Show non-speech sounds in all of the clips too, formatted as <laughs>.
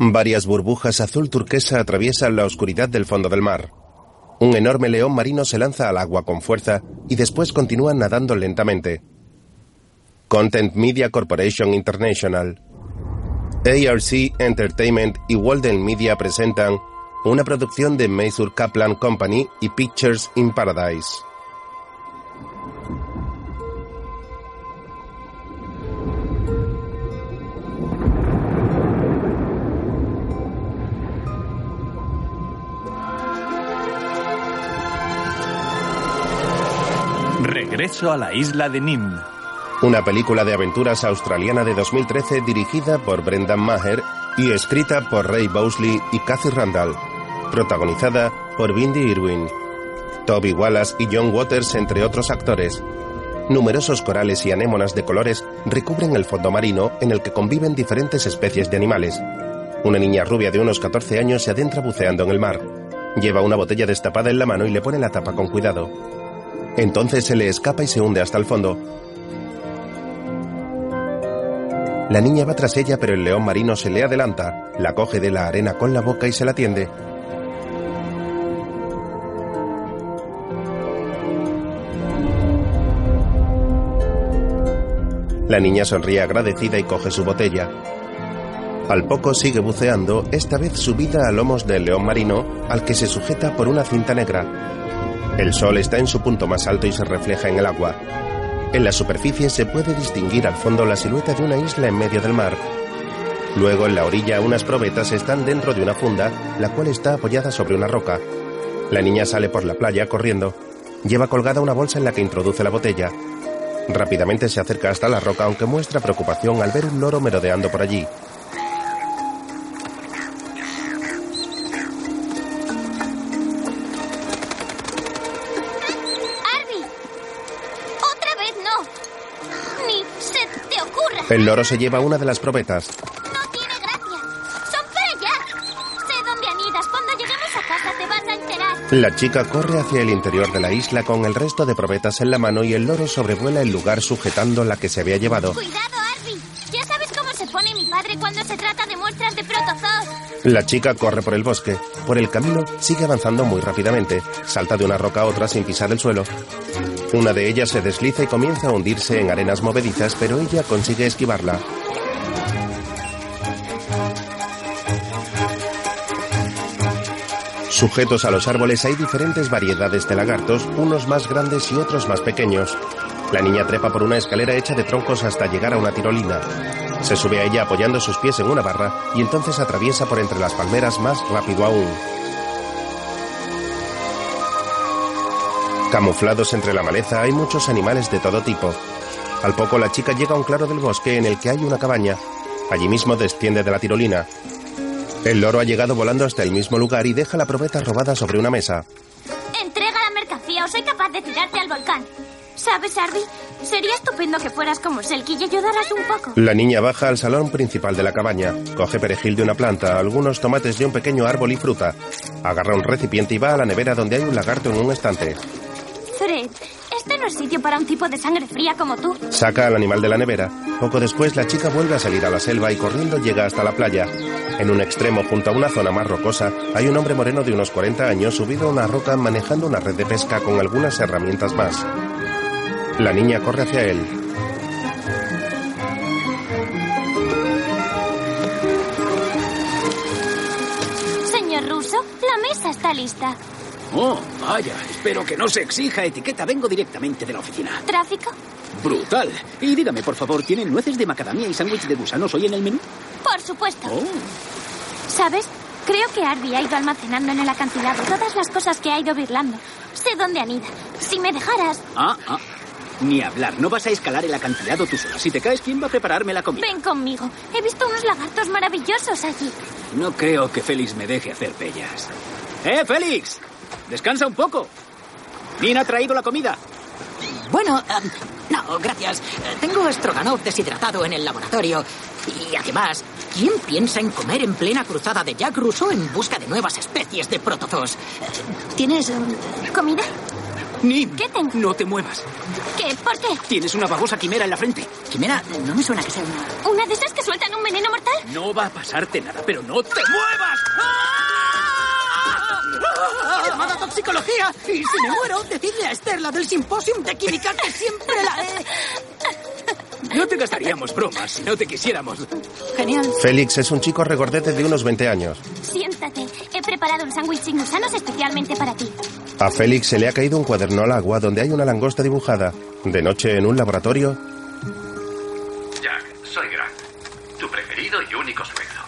Varias burbujas azul turquesa atraviesan la oscuridad del fondo del mar. Un enorme león marino se lanza al agua con fuerza y después continúa nadando lentamente. Content Media Corporation International, ARC Entertainment y Walden Media presentan una producción de Maysur Kaplan Company y Pictures in Paradise. Regreso a la isla de Nim. Una película de aventuras australiana de 2013 dirigida por Brendan Maher y escrita por Ray Bowsley y Cathy Randall. Protagonizada por Bindi Irwin, Toby Wallace y John Waters, entre otros actores. Numerosos corales y anémonas de colores recubren el fondo marino en el que conviven diferentes especies de animales. Una niña rubia de unos 14 años se adentra buceando en el mar. Lleva una botella destapada en la mano y le pone la tapa con cuidado. Entonces se le escapa y se hunde hasta el fondo. La niña va tras ella, pero el león marino se le adelanta, la coge de la arena con la boca y se la tiende. La niña sonríe agradecida y coge su botella. Al poco sigue buceando, esta vez subida a lomos del león marino, al que se sujeta por una cinta negra. El sol está en su punto más alto y se refleja en el agua. En la superficie se puede distinguir al fondo la silueta de una isla en medio del mar. Luego en la orilla unas probetas están dentro de una funda, la cual está apoyada sobre una roca. La niña sale por la playa corriendo. Lleva colgada una bolsa en la que introduce la botella. Rápidamente se acerca hasta la roca aunque muestra preocupación al ver un loro merodeando por allí. El loro se lleva una de las probetas. ¡No tiene gracia! ¡Son para allá! Sé dónde anidas. Cuando lleguemos a casa te vas a enterar. La chica corre hacia el interior de la isla con el resto de probetas en la mano y el loro sobrevuela el lugar sujetando la que se había llevado. ¡Cuidado, Arby! Ya sabes cómo se pone mi cuando se trata de muestras de protozoos. La chica corre por el bosque. Por el camino sigue avanzando muy rápidamente. Salta de una roca a otra sin pisar el suelo. Una de ellas se desliza y comienza a hundirse en arenas movedizas, pero ella consigue esquivarla. Sujetos a los árboles hay diferentes variedades de lagartos, unos más grandes y otros más pequeños. La niña trepa por una escalera hecha de troncos hasta llegar a una tirolina. Se sube a ella apoyando sus pies en una barra y entonces atraviesa por entre las palmeras más rápido aún. Camuflados entre la maleza hay muchos animales de todo tipo. Al poco la chica llega a un claro del bosque en el que hay una cabaña. Allí mismo desciende de la tirolina. El loro ha llegado volando hasta el mismo lugar y deja la probeta robada sobre una mesa. Entrega la mercancía o soy capaz de tirarte al volcán. ¿Sabes, Arby? Sería estupendo que fueras como Selkie y ayudaras un poco. La niña baja al salón principal de la cabaña, coge perejil de una planta, algunos tomates de un pequeño árbol y fruta. Agarra un recipiente y va a la nevera donde hay un lagarto en un estante. Fred, este no es sitio para un tipo de sangre fría como tú. Saca al animal de la nevera. Poco después la chica vuelve a salir a la selva y corriendo llega hasta la playa. En un extremo, junto a una zona más rocosa, hay un hombre moreno de unos 40 años subido a una roca manejando una red de pesca con algunas herramientas más. La niña corre hacia él. Señor Russo, la mesa está lista. Oh, vaya, espero que no se exija etiqueta. Vengo directamente de la oficina. ¿Tráfico? Brutal. Y dígame, por favor, ¿tienen nueces de macadamia y sándwich de gusanos hoy en el menú? Por supuesto. Oh, ¿Sabes? Creo que Arby ha ido almacenando en el acantilado todas las cosas que ha ido birlando. Sé dónde anida. Si me dejaras, ah, ah. Ni hablar, no vas a escalar el acantilado tú sola. Si te caes, ¿quién va a prepararme la comida? ven conmigo. He visto unos lagartos maravillosos allí. No creo que Félix me deje hacer pellas. ¡Eh, Félix! Descansa un poco. Nina ha traído la comida. Bueno, em, no, gracias. Tengo Stroganov deshidratado en el laboratorio. Y además, ¿quién piensa en comer en plena cruzada de Jack Rousseau en busca de nuevas especies de protozoos? ¿Tienes... em, ¿Comida? Nim, ¿Qué tengo? no te muevas. ¿Qué? ¿Por qué? Tienes una babosa quimera en la frente. Quimera? No me suena que sea una... ¿Una de esas que sueltan un veneno mortal? No va a pasarte nada, pero no te muevas. ¡Llamada toxicología! Y si me muero, decidle a Esther, la del simposium de química, que siempre la he... No te gastaríamos bromas si no te quisiéramos. Genial. Félix es un chico regordete de unos 20 años. Siéntate. He preparado un sándwich sin gusanos especialmente para ti. A Félix se le ha caído un cuaderno al agua donde hay una langosta dibujada. De noche en un laboratorio, Jack, soy Grant, tu preferido y único suegro.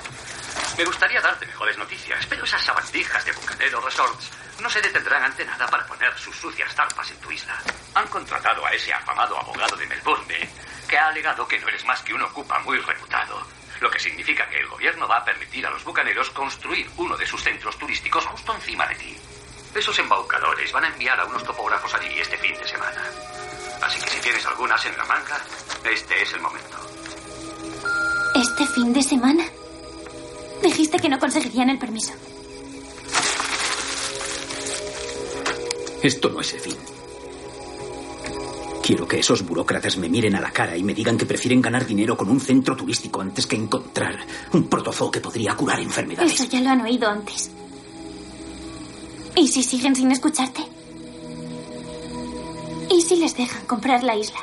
Me gustaría darte mejores noticias, pero esas sabandijas de Bucanero Resorts no se detendrán ante nada para poner sus sucias zarpas en tu isla. Han contratado a ese afamado abogado de Melbourne que ha alegado que no eres más que un ocupa muy reputado. Lo que significa que el gobierno va a permitir a los bucaneros construir uno de sus centros turísticos justo encima de ti. Esos embaucadores van a enviar a unos topógrafos allí este fin de semana. Así que si tienes algunas en la manga, este es el momento. ¿Este fin de semana? Dijiste que no conseguirían el permiso. Esto no es el fin. Quiero que esos burócratas me miren a la cara y me digan que prefieren ganar dinero con un centro turístico antes que encontrar un protozoo que podría curar enfermedades. Eso ya lo han oído antes. ¿Y si siguen sin escucharte? ¿Y si les dejan comprar la isla?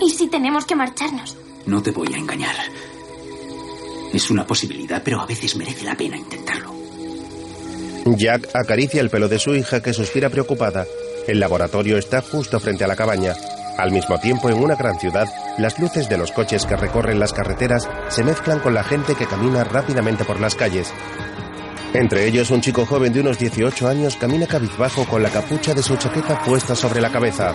¿Y si tenemos que marcharnos? No te voy a engañar. Es una posibilidad, pero a veces merece la pena intentarlo. Jack acaricia el pelo de su hija que suspira preocupada. El laboratorio está justo frente a la cabaña. Al mismo tiempo, en una gran ciudad, las luces de los coches que recorren las carreteras se mezclan con la gente que camina rápidamente por las calles. Entre ellos, un chico joven de unos 18 años camina cabizbajo con la capucha de su chaqueta puesta sobre la cabeza.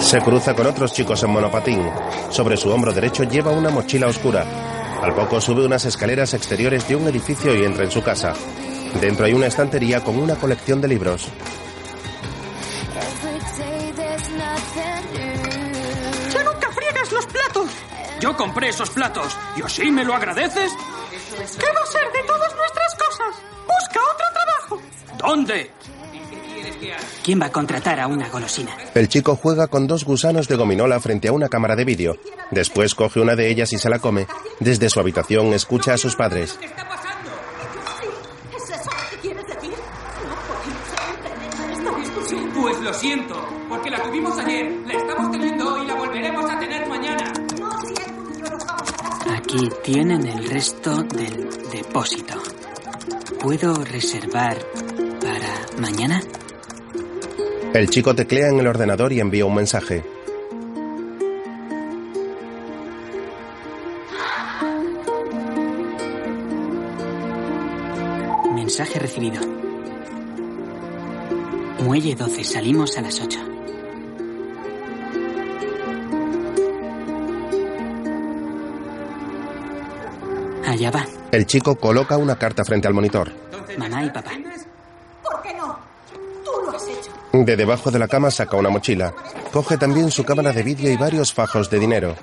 Se cruza con otros chicos en monopatín. Sobre su hombro derecho lleva una mochila oscura. Al poco sube unas escaleras exteriores de un edificio y entra en su casa. Dentro hay una estantería con una colección de libros. ¡Ya nunca friegas los platos! Yo compré esos platos. ¿Y así me lo agradeces? ¿Qué va a ser de todas nuestras cosas? ¡Busca otro trabajo! ¿Dónde? ¿Quién va a contratar a una golosina? El chico juega con dos gusanos de gominola frente a una cámara de vídeo. Después coge una de ellas y se la come. Desde su habitación escucha a sus padres. ¿Es eso lo que quieres decir? No podemos entender esta discusión. Pues lo siento, porque la tuvimos ayer, la estamos teniendo hoy y la volveremos a tener mañana. Aquí tienen el resto del depósito. ¿Puedo reservar para mañana? El chico teclea en el ordenador y envía un mensaje. Mensaje recibido. Muelle 12, salimos a las 8. Allá va, El chico coloca una carta frente al monitor. mamá y papá. De debajo de la cama saca una mochila. Coge también su cámara de vídeo y varios fajos de dinero.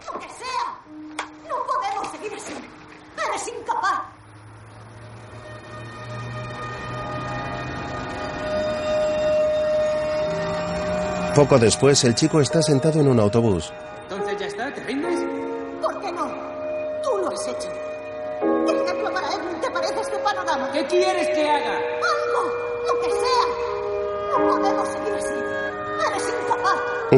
Poco después, el chico está sentado en un autobús.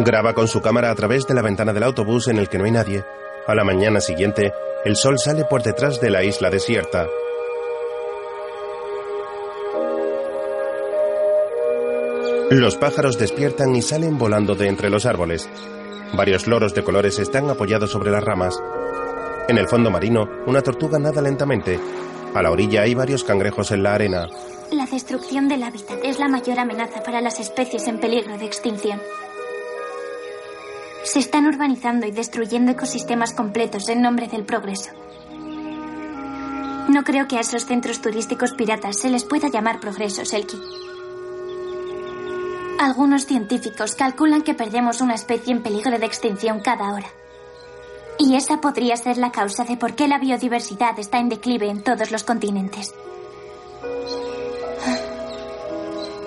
Graba con su cámara a través de la ventana del autobús en el que no hay nadie. A la mañana siguiente, el sol sale por detrás de la isla desierta. Los pájaros despiertan y salen volando de entre los árboles. Varios loros de colores están apoyados sobre las ramas. En el fondo marino, una tortuga nada lentamente. A la orilla hay varios cangrejos en la arena. La destrucción del hábitat es la mayor amenaza para las especies en peligro de extinción. Se están urbanizando y destruyendo ecosistemas completos en nombre del progreso. No creo que a esos centros turísticos piratas se les pueda llamar progreso, Selkie. Algunos científicos calculan que perdemos una especie en peligro de extinción cada hora. Y esa podría ser la causa de por qué la biodiversidad está en declive en todos los continentes.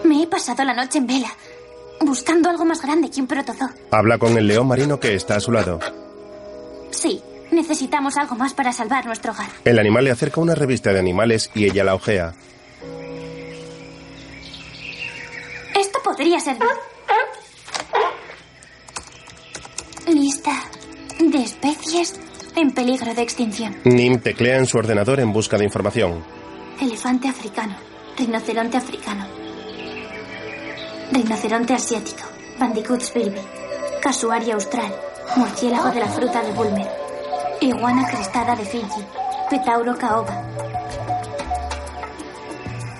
Me he pasado la noche en vela, buscando algo más grande que un protozoo. Habla con el león marino que está a su lado. Sí, necesitamos algo más para salvar nuestro hogar. El animal le acerca una revista de animales y ella la ojea. Esto podría servir. Lista de especies en peligro de extinción. Nim teclea en su ordenador en busca de información. Elefante africano, rinoceronte africano, rinoceronte asiático, bandicoots bilby, casuaria austral, murciélago de la fruta de Bulmer, iguana crestada de Fiji, petauro caoba.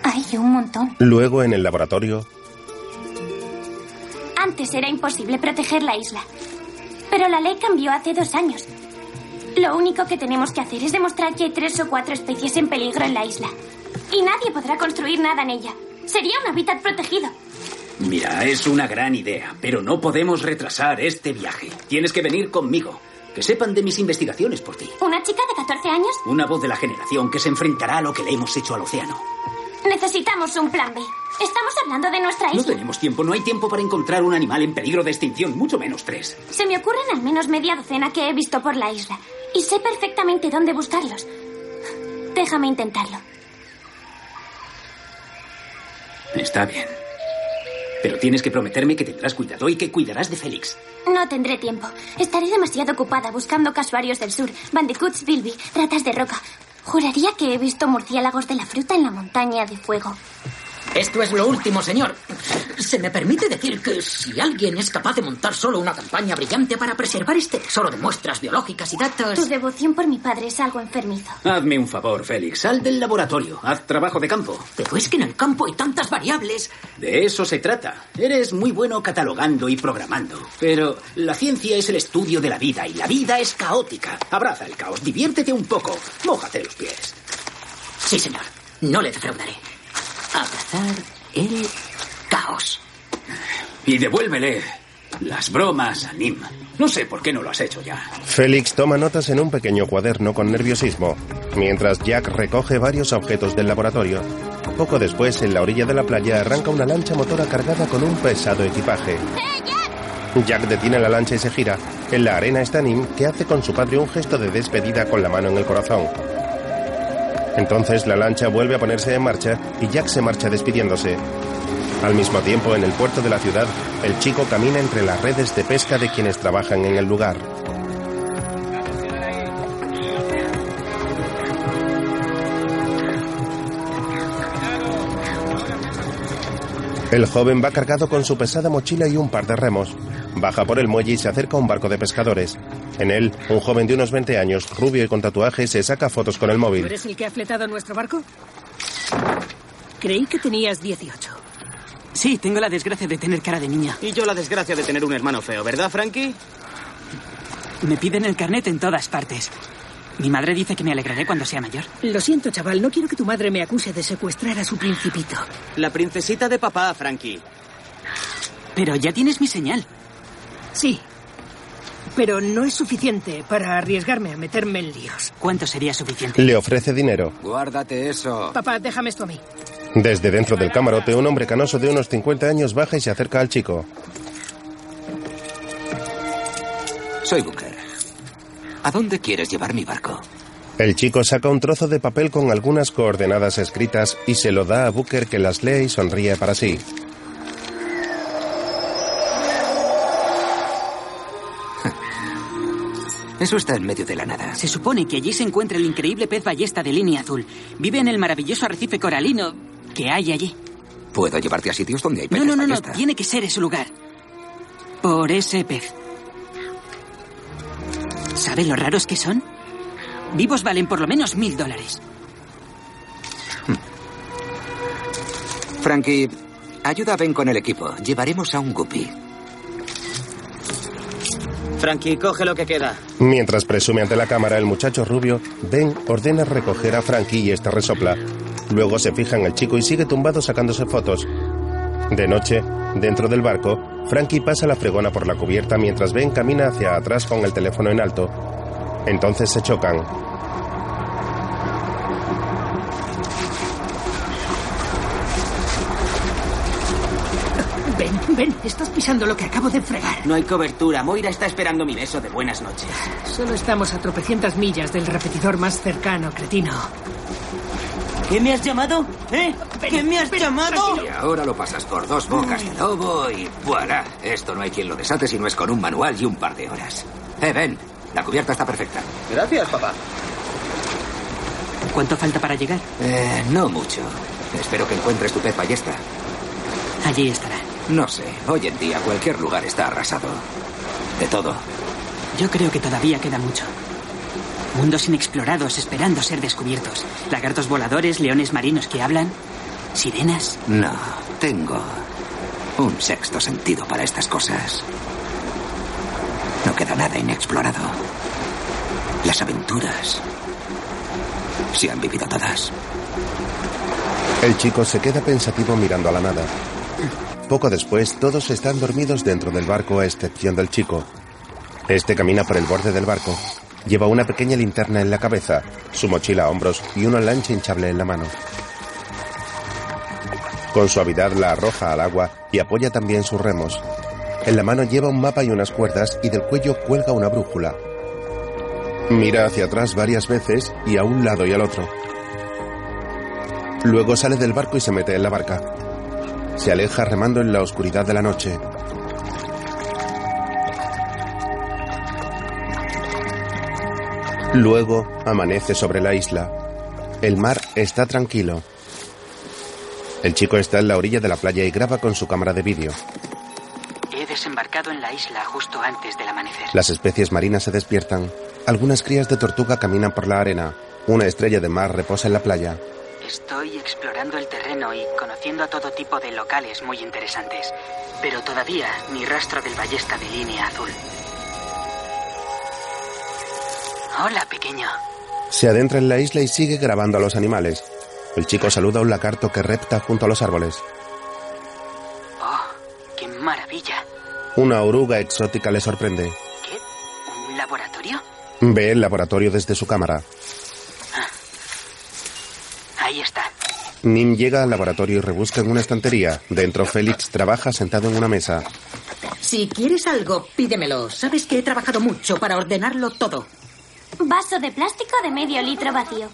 Hay un montón. Luego, en el laboratorio, Antes era imposible proteger la isla. Pero la ley cambió hace dos años. Lo único que tenemos que hacer es demostrar que hay tres o cuatro especies en peligro en la isla. Y nadie podrá construir nada en ella. Sería un hábitat protegido. Mira, es una gran idea, pero no podemos retrasar este viaje. Tienes que venir conmigo. Que sepan de mis investigaciones por ti. ¿Una chica de 14 años? Una voz de la generación que se enfrentará a lo que le hemos hecho al océano. Necesitamos un plan B. Estamos hablando de nuestra No isla. tenemos tiempo, no hay tiempo para encontrar un animal en peligro de extinción, mucho menos tres. Se me ocurren al menos media docena que he visto por la isla. Y sé perfectamente dónde buscarlos. Déjame intentarlo. Está bien. Pero tienes que prometerme que tendrás cuidado y que cuidarás de Félix. No tendré tiempo. Estaré demasiado ocupada buscando casuarios del sur, bandicoots bilby, ratas de roca. Juraría que he visto murciélagos de la fruta en la montaña de fuego. Esto es lo último, señor. Se me permite decir que si alguien es capaz de montar solo una campaña brillante para preservar este tesoro de muestras biológicas y datos... Tu devoción por mi padre es algo enfermizo. Hazme un favor, Félix. Sal del laboratorio. Haz trabajo de campo. Pero es que en el campo hay tantas variables. De eso se trata. Eres muy bueno catalogando y programando. Pero la ciencia es el estudio de la vida y la vida es caótica. Abraza el caos, diviértete un poco. Mójate los pies. Sí, señor. No le defraudaré. Abrazar el caos. Y devuélvele las bromas a Nim. No sé por qué no lo has hecho ya. Félix toma notas en un pequeño cuaderno con nerviosismo, mientras Jack recoge varios objetos del laboratorio. Poco después, en la orilla de la playa, arranca una lancha motora cargada con un pesado equipaje. Jack detiene la lancha y se gira. En la arena está Nim, que hace con su padre un gesto de despedida con la mano en el corazón. Entonces la lancha vuelve a ponerse en marcha y Jack se marcha despidiéndose. Al mismo tiempo, en el puerto de la ciudad, el chico camina entre las redes de pesca de quienes trabajan en el lugar. El joven va cargado con su pesada mochila y un par de remos. Baja por el muelle y se acerca a un barco de pescadores. En él, un joven de unos 20 años, rubio y con tatuajes, se saca fotos con el ¿Tú móvil. eres el que ha fletado nuestro barco? Creí que tenías 18. Sí, tengo la desgracia de tener cara de niña. Y yo la desgracia de tener un hermano feo, ¿verdad, Frankie? Me piden el carnet en todas partes. Mi madre dice que me alegraré cuando sea mayor. Lo siento, chaval. No quiero que tu madre me acuse de secuestrar a su principito. La princesita de papá, Frankie. Pero ya tienes mi señal. Sí. Pero no es suficiente para arriesgarme a meterme en líos. ¿Cuánto sería suficiente? Le ofrece dinero. Guárdate eso. Papá, déjame esto a mí. Desde dentro del camarote, un hombre canoso de unos 50 años baja y se acerca al chico. Soy Booker. ¿A dónde quieres llevar mi barco? El chico saca un trozo de papel con algunas coordenadas escritas y se lo da a Booker que las lee y sonríe para sí. Eso está en medio de la nada. Se supone que allí se encuentra el increíble pez ballesta de línea azul. Vive en el maravilloso arrecife coralino que hay allí. Puedo llevarte a sitios donde hay No, peces no, no, no. ballesta. Tiene que ser ese lugar. Por ese pez. ¿Sabe lo raros que son? Vivos valen por lo menos mil dólares. Frankie, ayuda a Ben con el equipo. Llevaremos a un guppy. Frankie, coge lo que queda. Mientras presume ante la cámara, el muchacho rubio, Ben ordena recoger a Frankie y este resopla. Luego se fija en el chico y sigue tumbado sacándose fotos. De noche, dentro del barco, Frankie pasa la fregona por la cubierta mientras Ben camina hacia atrás con el teléfono en alto. Entonces se chocan. Ven, ven, estás pisando lo que acabo de fregar. No hay cobertura. Moira está esperando mi beso de buenas noches. Solo estamos a tropecientas millas del repetidor más cercano, cretino. ¿Qué me has llamado? ¿Eh? ¿Qué me has llamado? Y ahora lo pasas por dos bocas de lobo y voilà. Esto no hay quien lo desate si no es con un manual y un par de horas. Eh, Ben, la cubierta está perfecta. Gracias, papá. ¿Cuánto falta para llegar? Eh, no mucho. Espero que encuentres tu pez ballesta. Allí estará. No sé, hoy en día cualquier lugar está arrasado. De todo. Yo creo que todavía queda mucho. Mundos inexplorados esperando ser descubiertos. Lagartos voladores, leones marinos que hablan. Sirenas. No, tengo un sexto sentido para estas cosas. No queda nada inexplorado. Las aventuras se han vivido todas. El chico se queda pensativo mirando a la nada. Poco después, todos están dormidos dentro del barco a excepción del chico. Este camina por el borde del barco. Lleva una pequeña linterna en la cabeza, su mochila a hombros y una lancha hinchable en la mano. Con suavidad la arroja al agua y apoya también sus remos. En la mano lleva un mapa y unas cuerdas y del cuello cuelga una brújula. Mira hacia atrás varias veces y a un lado y al otro. Luego sale del barco y se mete en la barca. Se aleja remando en la oscuridad de la noche. Luego amanece sobre la isla. El mar está tranquilo. El chico está en la orilla de la playa y graba con su cámara de vídeo. He desembarcado en la isla justo antes del amanecer. Las especies marinas se despiertan. Algunas crías de tortuga caminan por la arena. Una estrella de mar reposa en la playa. Estoy explorando el terreno y conociendo a todo tipo de locales muy interesantes. Pero todavía ni rastro del ballesta de línea azul. Hola, pequeño. Se adentra en la isla y sigue grabando a los animales. El chico saluda a un lagarto que repta junto a los árboles. Oh, qué maravilla. Una oruga exótica le sorprende. ¿Qué? ¿Un laboratorio? Ve el laboratorio desde su cámara. Ahí está. Nim llega al laboratorio y rebusca en una estantería. Dentro, Félix trabaja sentado en una mesa. Si quieres algo, pídemelo. Sabes que he trabajado mucho para ordenarlo todo. Vaso de plástico de medio litro vacío.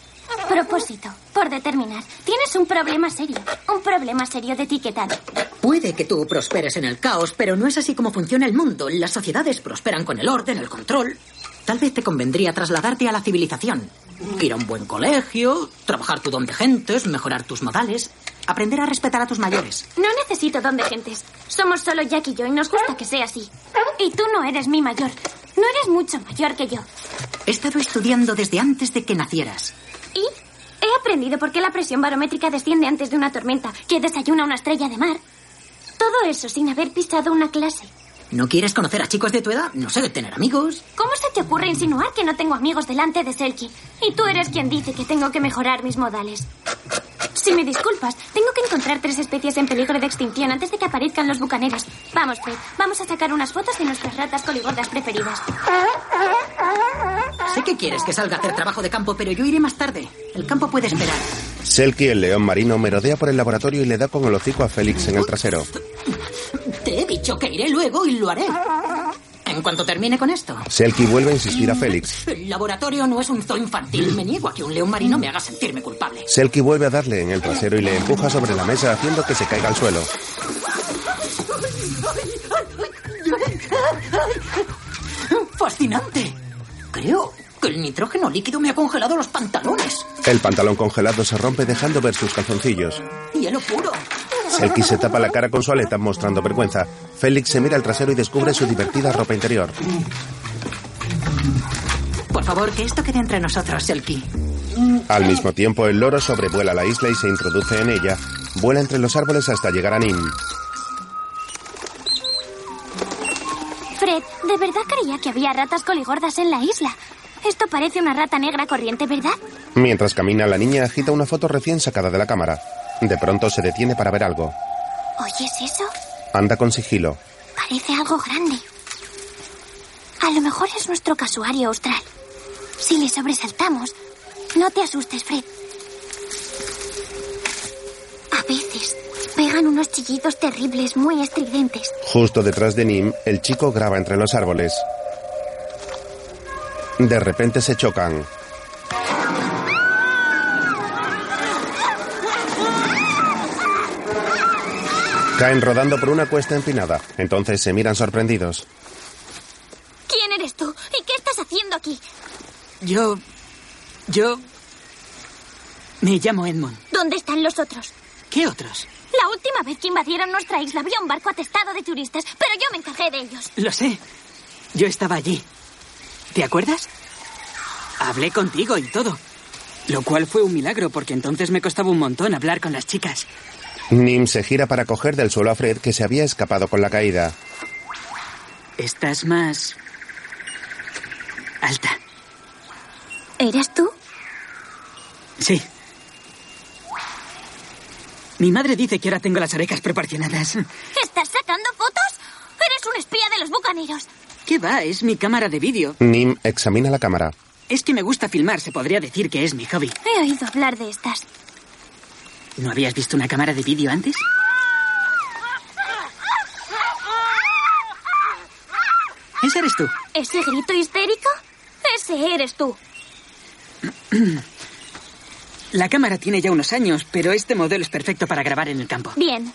Propósito, por determinar. Tienes un problema serio. Un problema serio de etiquetado. Puede que tú prosperes en el caos, pero no es así como funciona el mundo. Las sociedades prosperan con el orden, el control. Tal vez te convendría trasladarte a la civilización. Ir a un buen colegio, trabajar tu don de gentes, mejorar tus modales, aprender a respetar a tus mayores. No necesito don de gentes. Somos solo Jack y yo y nos gusta que sea así. Y tú no eres mi mayor. No eres mucho mayor que yo. He estado estudiando desde antes de que nacieras. ¿Y? He aprendido por qué la presión barométrica desciende antes de una tormenta, que desayuna una estrella de mar. Todo eso sin haber pisado una clase. ¿No quieres conocer a chicos de tu edad? No sé, tener amigos. ¿Cómo se te ocurre insinuar que no tengo amigos delante de Selkie? Y tú eres quien dice que tengo que mejorar mis modales. Si me disculpas, tengo que encontrar tres especies en peligro de extinción antes de que aparezcan los bucaneros. Vamos, Fred, vamos a sacar unas fotos de nuestras ratas coligordas preferidas. Sé que quieres que salga a hacer trabajo de campo, pero yo iré más tarde. El campo puede esperar. Selkie, el león marino, merodea por el laboratorio y le da con el hocico a Félix en el trasero. Te he dicho que iré luego y lo haré. En cuanto termine con esto. Selkie vuelve a insistir a Félix. El laboratorio no es un zoo infantil. Me niego a que un león marino me haga sentirme culpable. Selkie vuelve a darle en el trasero y le empuja sobre la mesa haciendo que se caiga al suelo. ¡Fascinante! Creo que el nitrógeno líquido me ha congelado los pantalones. El pantalón congelado se rompe dejando ver sus calzoncillos. ¡Hielo puro! Selkie se tapa la cara con su aleta mostrando vergüenza. Félix se mira al trasero y descubre su divertida ropa interior. Por favor, que esto quede entre nosotros, Selkie. Al mismo tiempo, el loro sobrevuela la isla y se introduce en ella. Vuela entre los árboles hasta llegar a Nim. Fred, de verdad creía que había ratas coligordas en la isla. Esto parece una rata negra corriente, ¿verdad? Mientras camina, la niña agita una foto recién sacada de la cámara. De pronto se detiene para ver algo. ¿Oyes eso? Anda con sigilo. Parece algo grande. A lo mejor es nuestro casuario austral. Si le sobresaltamos, no te asustes, Fred. A veces pegan unos chillidos terribles, muy estridentes. Justo detrás de Nim, el chico graba entre los árboles. De repente se chocan. Caen rodando por una cuesta empinada. Entonces se miran sorprendidos. ¿Quién eres tú? ¿Y qué estás haciendo aquí? Yo... Yo... Me llamo Edmund. ¿Dónde están los otros? ¿Qué otros? La última vez que invadieron nuestra isla había un barco atestado de turistas, pero yo me encargué de ellos. Lo sé. Yo estaba allí. ¿Te acuerdas? Hablé contigo y todo. Lo cual fue un milagro porque entonces me costaba un montón hablar con las chicas. Nim se gira para coger del suelo a Fred que se había escapado con la caída. Estás más... alta. ¿Eres tú? Sí. Mi madre dice que ahora tengo las orejas proporcionadas. ¿Estás sacando fotos? Eres un espía de los bucaneros. ¿Qué va? Es mi cámara de vídeo. Nim examina la cámara. Es que me gusta filmar, se podría decir que es mi hobby. He oído hablar de estas. ¿No habías visto una cámara de vídeo antes? Ese eres tú. ¿Ese grito histérico? Ese eres tú. <clears throat> La cámara tiene ya unos años, pero este modelo es perfecto para grabar en el campo. Bien.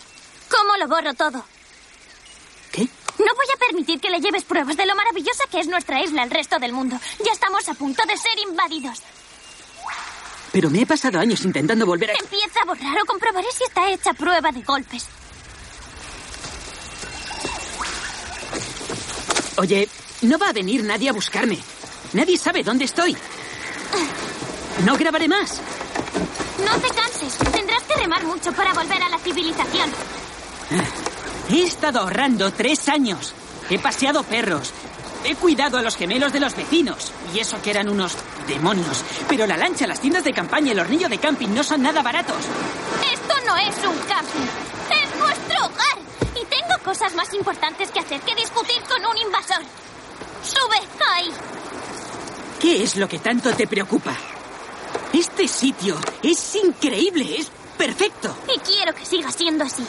¿Cómo lo borro todo? ¿Qué? No voy a permitir que le lleves pruebas de lo maravillosa que es nuestra isla al resto del mundo. Ya estamos a punto de ser invadidos. Pero me he pasado años intentando volver a... Empieza a borrar o comprobaré si está hecha prueba de golpes. Oye, no va a venir nadie a buscarme. Nadie sabe dónde estoy. No grabaré más. No te canses. Tendrás que remar mucho para volver a la civilización. He estado ahorrando tres años. He paseado perros. He cuidado a los gemelos de los vecinos. Y eso que eran unos demonios. Pero la lancha, las tiendas de campaña y el hornillo de camping no son nada baratos. Esto no es un camping. Es nuestro hogar. Y tengo cosas más importantes que hacer que discutir con un invasor. Sube ahí. ¿Qué es lo que tanto te preocupa? Este sitio es increíble, es perfecto. Y quiero que siga siendo así.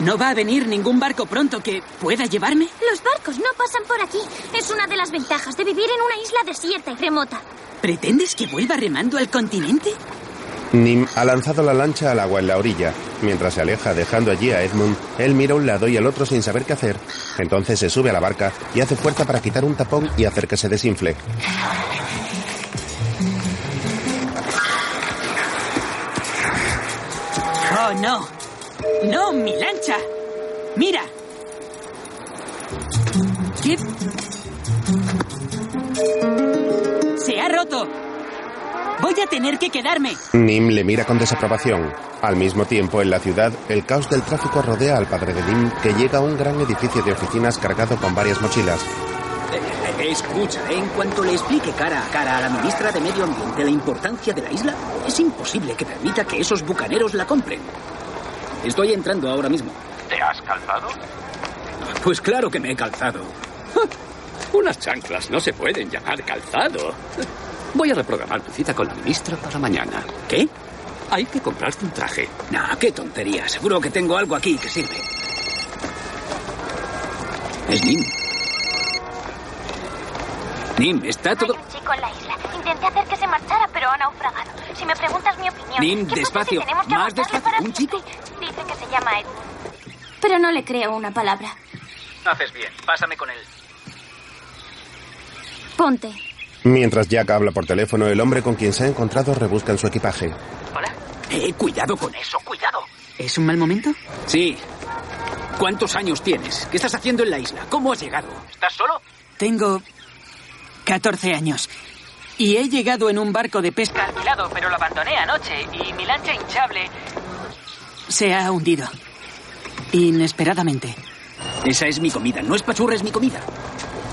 ¿No va a venir ningún barco pronto que pueda llevarme? Los barcos no pasan por aquí. Es una de las ventajas de vivir en una isla desierta y remota. ¿Pretendes que vuelva remando al continente? Nim ha lanzado la lancha al agua en la orilla. Mientras se aleja dejando allí a Edmund, él mira a un lado y al otro sin saber qué hacer. Entonces se sube a la barca y hace fuerza para quitar un tapón y hacer que se desinfle. ¡Oh, no! ¡No, mi lancha! ¡Mira! ¿Qué? ¡Se ha roto! ¡Voy a tener que quedarme! Nim le mira con desaprobación. Al mismo tiempo, en la ciudad, el caos del tráfico rodea al padre de Nim, que llega a un gran edificio de oficinas cargado con varias mochilas. Eh, eh, escucha, en cuanto le explique cara a cara a la ministra de Medio Ambiente la importancia de la isla, es imposible que permita que esos bucaneros la compren. Estoy entrando ahora mismo. ¿Te has calzado? Pues claro que me he calzado. Unas chanclas no se pueden llamar calzado. Voy a reprogramar tu cita con la ministra para mañana. ¿Qué? Hay que comprarte un traje. Nah, qué tontería. Seguro que tengo algo aquí que sirve. Es Nim. Nim, está todo... Hay un chico en la isla. Intenté hacer que se marchara, pero ha naufragado. Si me preguntas mi opinión... Nim, ¿qué pasa despacio. si tenemos que Más despacio. para ¿Un chico? siempre? Dice que se llama Edmund. Pero no le creo una palabra. Haces bien. Pásame con él. Ponte. Mientras Jack habla por teléfono, el hombre con quien se ha encontrado rebusca en su equipaje. ¿Hola? Eh, cuidado con eso. Eso, cuidado. ¿Es un mal momento? Sí. ¿Cuántos años tienes? ¿Qué estás haciendo en la isla? ¿Cómo has llegado? ¿Estás solo? Tengo 14 años. Y he llegado en un barco de pesca alquilado, pero lo abandoné anoche y mi lancha hinchable se ha hundido. Inesperadamente. Esa es mi comida. No es pachurra, es mi comida.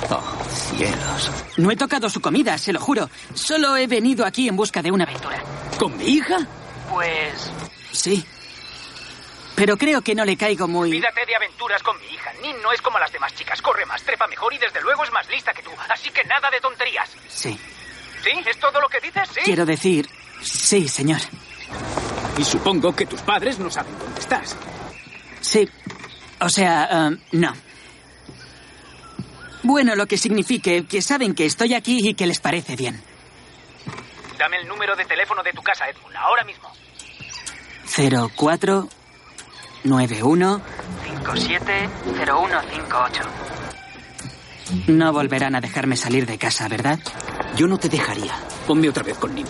Oh, cielos. No he tocado su comida, se lo juro. Solo he venido aquí en busca de una aventura. ¿Con mi hija? Pues... Sí. Pero creo que no le caigo muy... Olvídate de aventuras con mi hija. Nin no es como las demás chicas. Corre más, trepa mejor y desde luego es más lista que tú. Así que nada de tonterías. Sí. ¿Sí? ¿Es todo lo que dices? ¿Sí? Quiero decir, sí, señor. Y supongo que tus padres no saben dónde estás. Sí. O sea, um, no. Bueno, lo que signifique que saben que estoy aquí y que les parece bien. Dame el número de teléfono de tu casa, Edmund, ahora mismo. 04 91 570158. No volverán a dejarme salir de casa, ¿verdad? Yo no te dejaría. Ponme otra vez con Nim.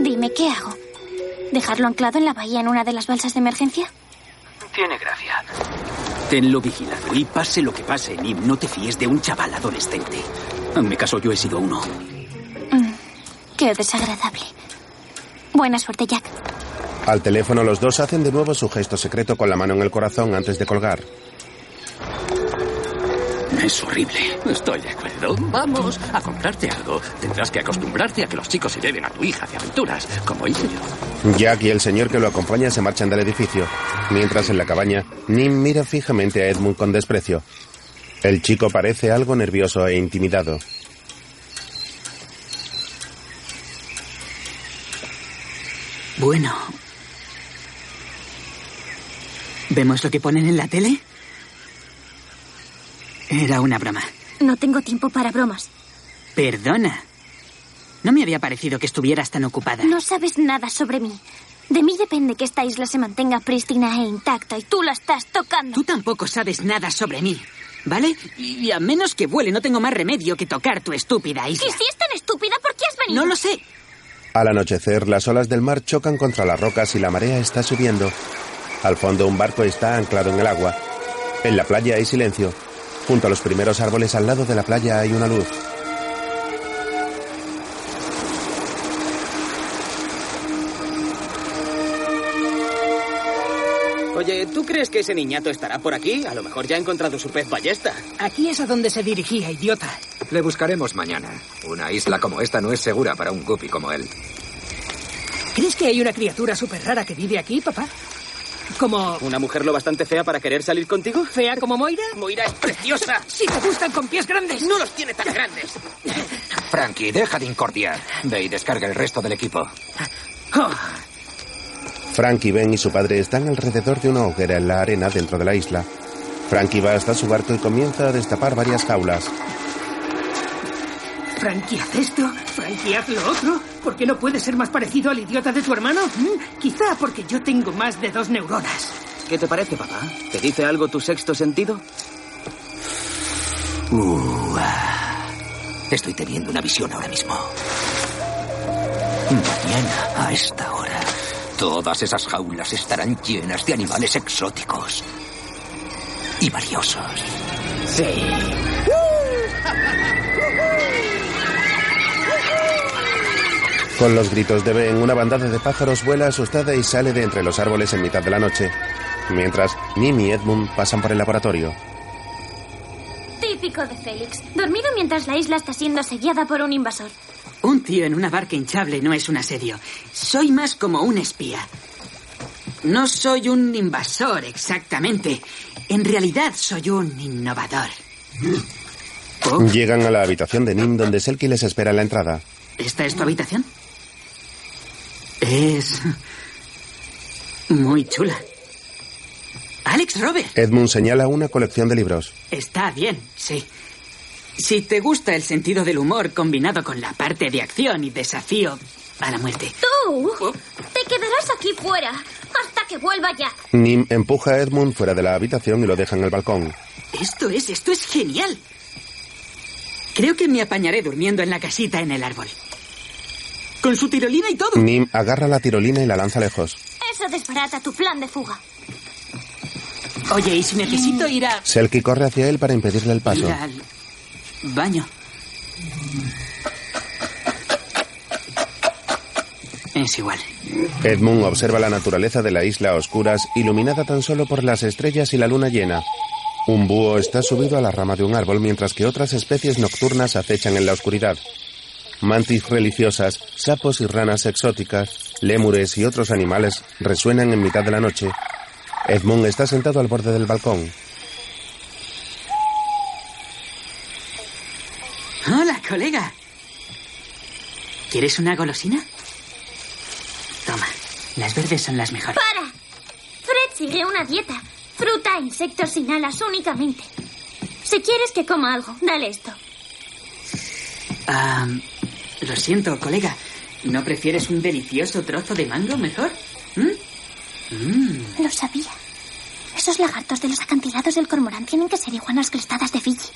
Dime, ¿qué hago? ¿Dejarlo anclado en la bahía en una de las balsas de emergencia? Tiene gracia. Tenlo vigilado y pase lo que pase, Nim, no te fíes de un chaval adolescente. En mi caso, yo he sido uno. Mm, qué desagradable. Buena suerte, Jack. Al teléfono los dos hacen de nuevo su gesto secreto con la mano en el corazón antes de colgar. Es horrible. Estoy de acuerdo. Vamos a comprarte algo. Tendrás que acostumbrarte a que los chicos se lleven a tu hija de aventuras, como hice yo. Jack y el señor que lo acompaña se marchan del edificio, mientras en la cabaña Nim mira fijamente a Edmund con desprecio. El chico parece algo nervioso e intimidado. Bueno. ¿Vemos lo que ponen en la tele? Era una broma. No tengo tiempo para bromas. Perdona. No me había parecido que estuvieras tan ocupada. No sabes nada sobre mí. De mí depende que esta isla se mantenga prístina e intacta y tú la estás tocando. Tú tampoco sabes nada sobre mí, ¿vale? Y a menos que vuele, no tengo más remedio que tocar tu estúpida isla. Y si es tan estúpida, ¿por qué has venido? No lo sé. Al anochecer, las olas del mar chocan contra las rocas y la marea está subiendo. Al fondo, un barco está anclado en el agua. En la playa hay silencio. Junto a los primeros árboles al lado de la playa hay una luz. Oye, ¿tú crees que ese niñato estará por aquí? A lo mejor ya ha encontrado su pez ballesta. Aquí es a donde se dirigía, idiota. Le buscaremos mañana. Una isla como esta no es segura para un guppy como él. ¿Crees que hay una criatura súper rara que vive aquí, papá? Como... ¿Una mujer lo bastante fea para querer salir contigo? ¿Fea como Moira? Moira es preciosa. Si te gustan con pies grandes. No los tiene tan grandes. Frankie, deja de incordiar. Ve y descarga el resto del equipo. Frankie, Ben y su padre están alrededor de una hoguera en la arena dentro de la isla. Frankie va hasta su barco y comienza a destapar varias jaulas. Frankie, haz esto. Frankie, haz lo otro. ¿Por qué no puedes ser más parecido al idiota de tu hermano? ¿Mm? Quizá porque yo tengo más de dos neuronas. ¿Qué te parece, papá? ¿Te dice algo tu sexto sentido? Uh, ah. Estoy teniendo una visión ahora mismo. Mañana, a esta hora, todas esas jaulas estarán llenas de animales exóticos. Y valiosos. Sí. <laughs> Con los gritos de Ben, una bandada de pájaros vuela asustada y sale de entre los árboles en mitad de la noche. Mientras, Nim y Edmund pasan por el laboratorio. Típico de Félix. Dormido mientras la isla está siendo asediada por un invasor. Un tío en una barca hinchable no es un asedio. Soy más como un espía. No soy un invasor exactamente. En realidad soy un innovador. Llegan a la habitación de Nim donde Selkie les espera en la entrada. ¿Esta es tu habitación? Es muy chula. Alex Robert. Edmund señala una colección de libros. Está bien, sí. Si te gusta el sentido del humor combinado con la parte de acción y desafío a la muerte. ¡Tú! Te quedarás aquí fuera hasta que vuelva Jack. Nim empuja a Edmund fuera de la habitación y lo deja en el balcón. Esto es, esto es genial. Creo que me apañaré durmiendo en la casita en el árbol. Con su tirolina y todo. Nim agarra la tirolina y la lanza lejos. Eso desbarata tu plan de fuga. Oye, ¿y si necesito ir a... Selkie corre hacia él para impedirle el paso. ir al baño? Es igual. Edmund observa la naturaleza de la isla a oscuras, iluminada tan solo por las estrellas y la luna llena. Un búho está subido a la rama de un árbol mientras que otras especies nocturnas acechan en la oscuridad. Mantis religiosas, sapos y ranas exóticas, lémures y otros animales resuenan en mitad de la noche. Edmund está sentado al borde del balcón. Hola, colega. ¿Quieres una golosina? Toma, las verdes son las mejores. ¡Para! Fred sigue una dieta. Fruta, insectos sin alas únicamente. Si quieres que coma algo, dale esto. Ah, lo siento, colega. ¿No prefieres un delicioso trozo de mango mejor? ¿Mm? Mm. Lo sabía. Esos lagartos de los acantilados del cormorán tienen que ser iguanas crestadas de Fiji.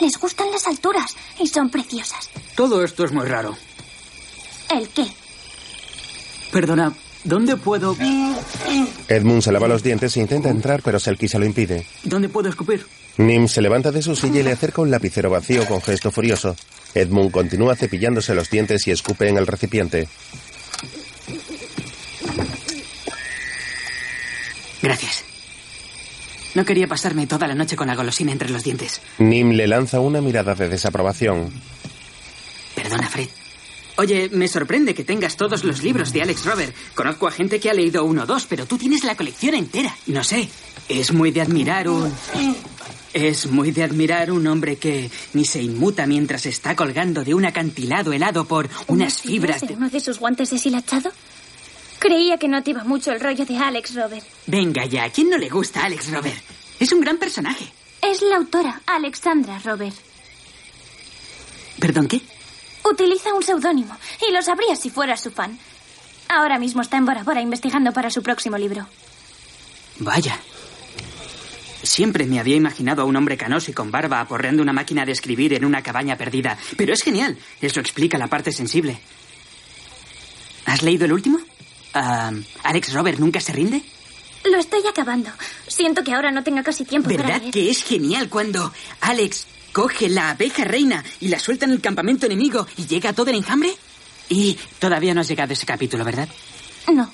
Les gustan las alturas y son preciosas. Todo esto es muy raro. ¿El qué? Perdona, ¿dónde puedo... Edmund se lava los dientes e intenta entrar, pero Selkie se lo impide. ¿Dónde puedo escupir? Nim se levanta de su silla y le acerca un lapicero vacío con gesto furioso. Edmund continúa cepillándose los dientes y escupe en el recipiente. Gracias. No quería pasarme toda la noche con la golosina entre los dientes. Nim le lanza una mirada de desaprobación. Perdona, Fred. Oye, me sorprende que tengas todos los libros de Alex Robert. Conozco a gente que ha leído uno o dos, pero tú tienes la colección entera. No sé, es muy de admirar un... Es muy de admirar un hombre que ni se inmuta mientras está colgando de un acantilado helado por unas fibras de uno de sus guantes deshilachado? Creía que no te iba mucho el rollo de Alex Robert. Venga ya, ¿a quién no le gusta Alex Robert? Es un gran personaje. Es la autora, Alexandra Robert. ¿Perdón qué? Utiliza un seudónimo y lo sabría si fuera su fan. Ahora mismo está en Bora Bora investigando para su próximo libro. Vaya. Siempre me había imaginado a un hombre canoso y con barba aporreando una máquina de escribir en una cabaña perdida. Pero es genial. Eso explica la parte sensible. ¿Has leído el último? Ah, ¿Alex Robert nunca se rinde? Lo estoy acabando. Siento que ahora no tenga casi tiempo para ¿Verdad leer. que es genial cuando Alex coge la abeja reina y la suelta en el campamento enemigo y llega a todo el enjambre? Y todavía no has llegado a ese capítulo, ¿verdad? No.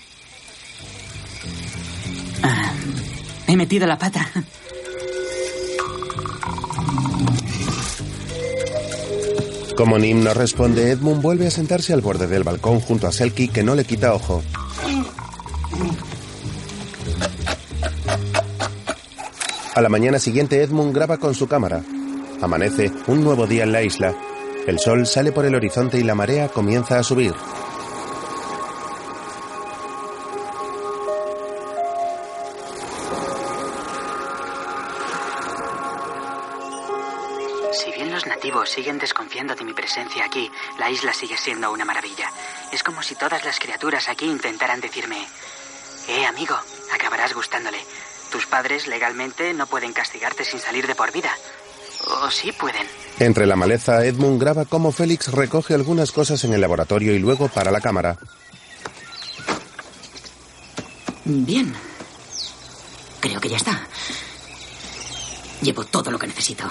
Ah, he metido la pata. Como Nim no responde, Edmund vuelve a sentarse al borde del balcón junto a Selkie, que no le quita ojo. A la mañana siguiente, Edmund graba con su cámara. Amanece un nuevo día en la isla. El sol sale por el horizonte y la marea comienza a subir. Si bien los nativos siguen desconfiando de mi presencia aquí, la isla sigue siendo una maravilla. Es como si todas las criaturas aquí intentaran decirme, eh, amigo, acabarás gustándole. Tus padres legalmente no pueden castigarte sin salir de por vida. O sí pueden. Entre la maleza, Edmund graba cómo Félix recoge algunas cosas en el laboratorio y luego para la cámara. Bien. Creo que ya está. Llevo todo lo que necesito.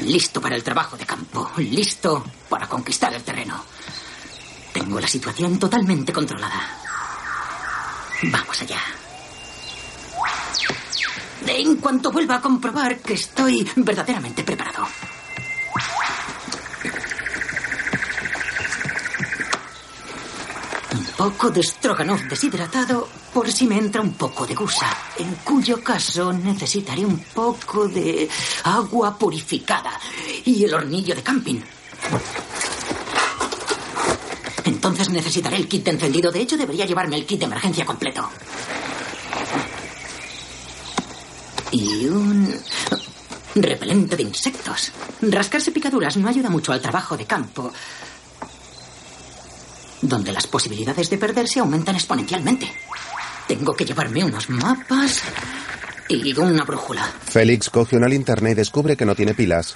Listo para el trabajo de campo. Listo para conquistar el terreno. Tengo la situación totalmente controlada. Vamos allá. En cuanto vuelva a comprobar que estoy verdaderamente preparado. Un poco de stroganoff deshidratado por si me entra un poco de gusa, en cuyo caso necesitaré un poco de agua purificada y el hornillo de camping. Entonces necesitaré el kit de encendido. De hecho, debería llevarme el kit de emergencia completo. Y un repelente de insectos. Rascarse picaduras no ayuda mucho al trabajo de campo, donde las posibilidades de perderse aumentan exponencialmente. Tengo que llevarme unos mapas y una brújula. Félix coge una linterna y descubre que no tiene pilas.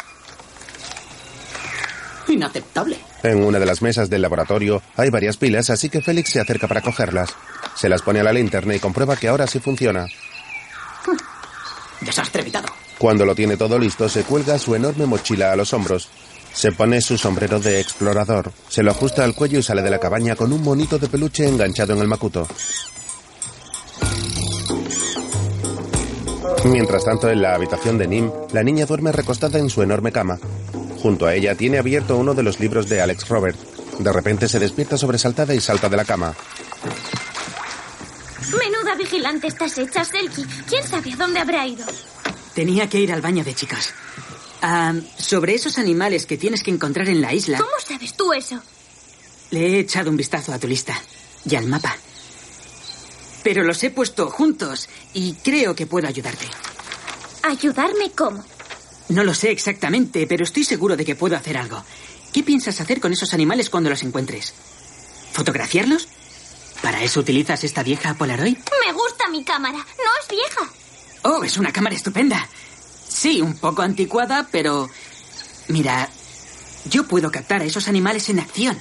Inaceptable. En una de las mesas del laboratorio hay varias pilas, así que Félix se acerca para cogerlas. Se las pone a la linterna y comprueba que ahora sí funciona. Desastre evitado. Cuando lo tiene todo listo, se cuelga su enorme mochila a los hombros. Se pone su sombrero de explorador, se lo ajusta al cuello y sale de la cabaña con un monito de peluche enganchado en el macuto. Mientras tanto, en la habitación de Nim, la niña duerme recostada en su enorme cama. Junto a ella tiene abierto uno de los libros de Alex Robert. De repente se despierta sobresaltada y salta de la cama. Vigilante estás hecha, Selkie. ¿Quién sabe a dónde habrá ido? Tenía que ir al baño de chicas. Ah, sobre esos animales que tienes que encontrar en la isla, ¿Cómo sabes tú eso? le he echado un vistazo a tu lista y al mapa. Pero los he puesto juntos y creo que puedo ayudarte. ¿Ayudarme cómo? No lo sé exactamente, pero estoy seguro de que puedo hacer algo. ¿Qué piensas hacer con esos animales cuando los encuentres? ¿Fotografiarlos? ¿Para eso utilizas esta vieja Polaroid? Me gusta mi cámara. No es vieja. Oh, es una cámara estupenda. Sí, un poco anticuada, pero... Mira, yo puedo captar a esos animales en acción.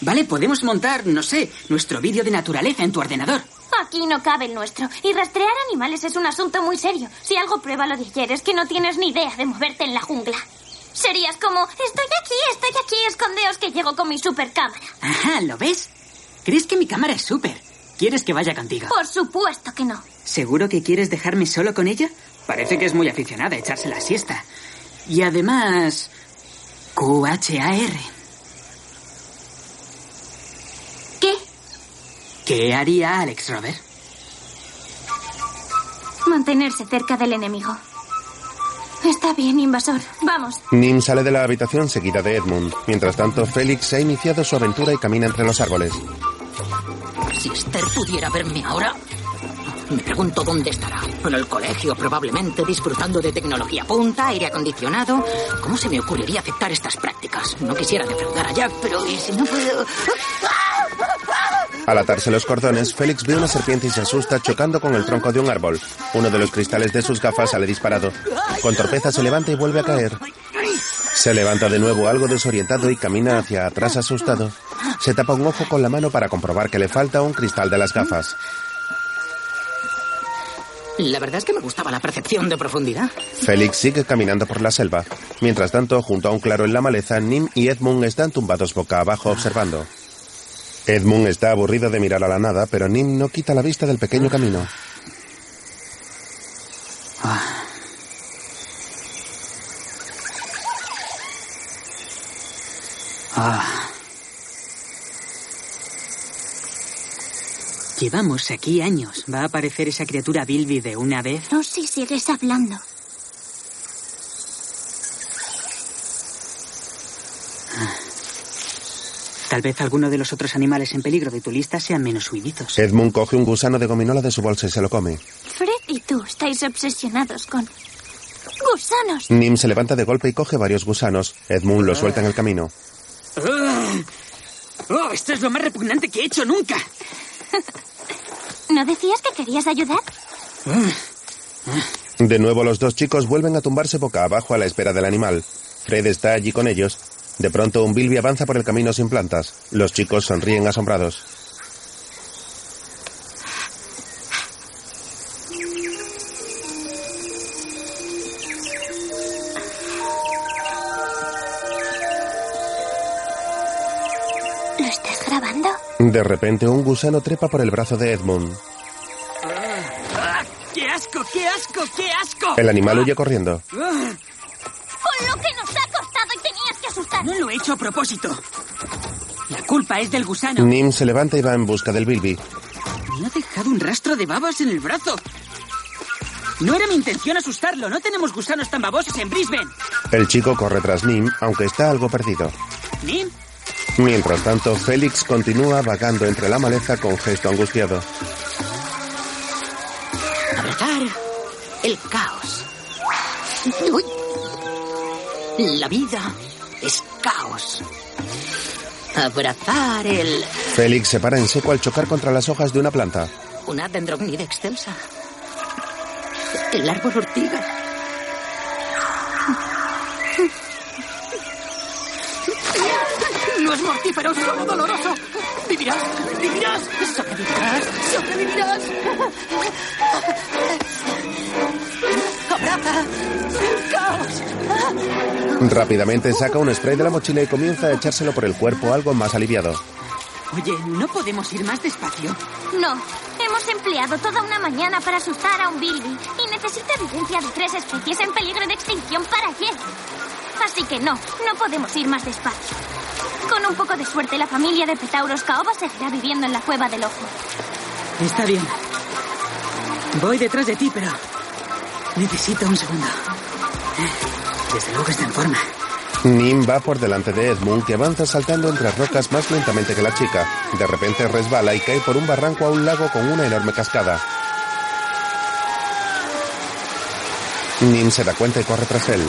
¿Vale? Podemos montar, no sé, nuestro vídeo de naturaleza en tu ordenador. Aquí no cabe el nuestro. Y rastrear animales es un asunto muy serio. Si algo prueba lo de ayer es que no tienes ni idea de moverte en la jungla. Serías como, estoy aquí, estoy aquí, escondeos que llego con mi supercámara. Ajá, ¿lo ves? ¿Crees que mi cámara es súper? ¿Quieres que vaya contigo? Por supuesto que no. ¿Seguro que quieres dejarme solo con ella? Parece que es muy aficionada a echarse la siesta. Y además... QHAR. ¿Qué? ¿Qué haría Alex Robert? Mantenerse cerca del enemigo. Está bien, invasor. Vamos. Nim sale de la habitación seguida de Edmund. Mientras tanto, Félix ha iniciado su aventura y camina entre los árboles. Si Esther pudiera verme ahora, me pregunto dónde estará. En el colegio, probablemente, disfrutando de tecnología punta, aire acondicionado. ¿Cómo se me ocurriría aceptar estas prácticas? No quisiera defraudar a Jack, pero ¿y si no puedo? Al atarse los cordones, Félix ve una serpiente y se asusta chocando con el tronco de un árbol. Uno de los cristales de sus gafas sale disparado. Con torpeza se levanta y vuelve a caer. Se levanta de nuevo algo desorientado y camina hacia atrás asustado. Se tapa un ojo con la mano para comprobar que le falta un cristal de las gafas. La verdad es que me gustaba la percepción de profundidad. Félix sigue caminando por la selva. Mientras tanto, junto a un claro en la maleza, Nim y Edmund están tumbados boca abajo observando. Edmund está aburrido de mirar a la nada, pero Nim no quita la vista del pequeño camino. Ah. Llevamos aquí años. ¿Va a aparecer esa criatura Bilby de una vez? No si sigues hablando. Tal vez alguno de los otros animales en peligro de tu lista sean menos huidizos. Edmund coge un gusano de gominola de su bolsa y se lo come. Fred y tú estáis obsesionados con gusanos. Nim se levanta de golpe y coge varios gusanos. Edmund lo suelta en el camino. Ah. ¡Oh, esto es lo más repugnante que he hecho nunca! <laughs> ¿No decías que querías ayudar? De nuevo los dos chicos vuelven a tumbarse boca abajo a la espera del animal. Fred está allí con ellos. De pronto un Bilby avanza por el camino sin plantas. Los chicos sonríen asombrados. De repente un gusano trepa por el brazo de Edmund. Ah, ¡Qué asco, qué asco, qué asco! El animal huye corriendo. Con lo que nos ha costado y tenías que asustar. No lo he hecho a propósito. La culpa es del gusano. Nim se levanta y va en busca del Bilby. Me ha dejado un rastro de babas en el brazo. No era mi intención asustarlo. No tenemos gusanos tan babosos en Brisbane. El chico corre tras Nim, aunque está algo perdido. ¿Nim? Mientras tanto, Félix continúa vagando entre la maleza con gesto angustiado. Abrazar el caos. Uy. La vida es caos. Abrazar el... Félix se para en seco al chocar contra las hojas de una planta. Una dendrocnida excelsa. El árbol ortiga. No es mortífero, solo doloroso. Vivirás, vivirás, sobrevivirás, sobrevivirás. Abraza caos. Rápidamente saca un spray de la mochila y comienza a echárselo por el cuerpo algo más aliviado. Oye, ¿no podemos ir más despacio? No. Hemos empleado toda una mañana para asustar a un Bilby y necesita evidencia de tres especies en peligro de extinción para ayer. Así que no, no podemos ir más despacio. Con un poco de suerte, la familia de Petauros Caoba seguirá viviendo en la cueva del ojo. Está bien. Voy detrás de ti, pero necesito un segundo. Desde luego está en forma. Nim va por delante de Edmund, que avanza saltando entre rocas más lentamente que la chica. De repente resbala y cae por un barranco a un lago con una enorme cascada. Nim se da cuenta y corre tras él.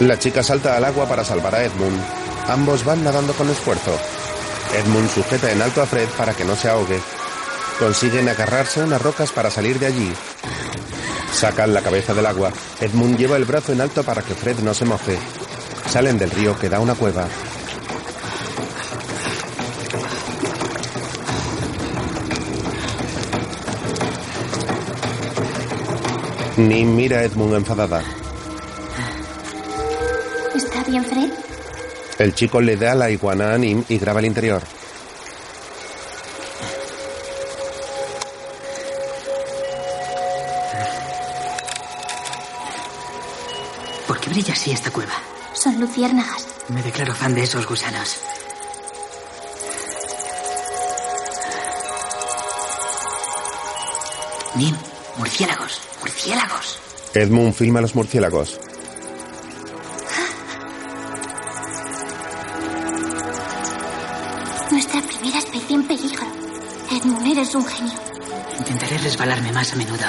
La chica salta al agua para salvar a Edmund. Ambos van nadando con esfuerzo. Edmund sujeta en alto a Fred para que no se ahogue. Consiguen agarrarse a unas rocas para salir de allí. Sacan la cabeza del agua. Edmund lleva el brazo en alto para que Fred no se moje. Salen del río que da una cueva. Nim mira a Edmund enfadada. ¿Está bien, Fred? El chico le da la iguana a Nim y graba el interior. ¿Por qué brilla así esta cueva? Son luciérnagas. Me declaro fan de esos gusanos. Nim, murciélagos, murciélagos. Edmund filma los murciélagos. Nuestra primera especie en peligro. Edmund, eres un genio. Intentaré resbalarme más a menudo.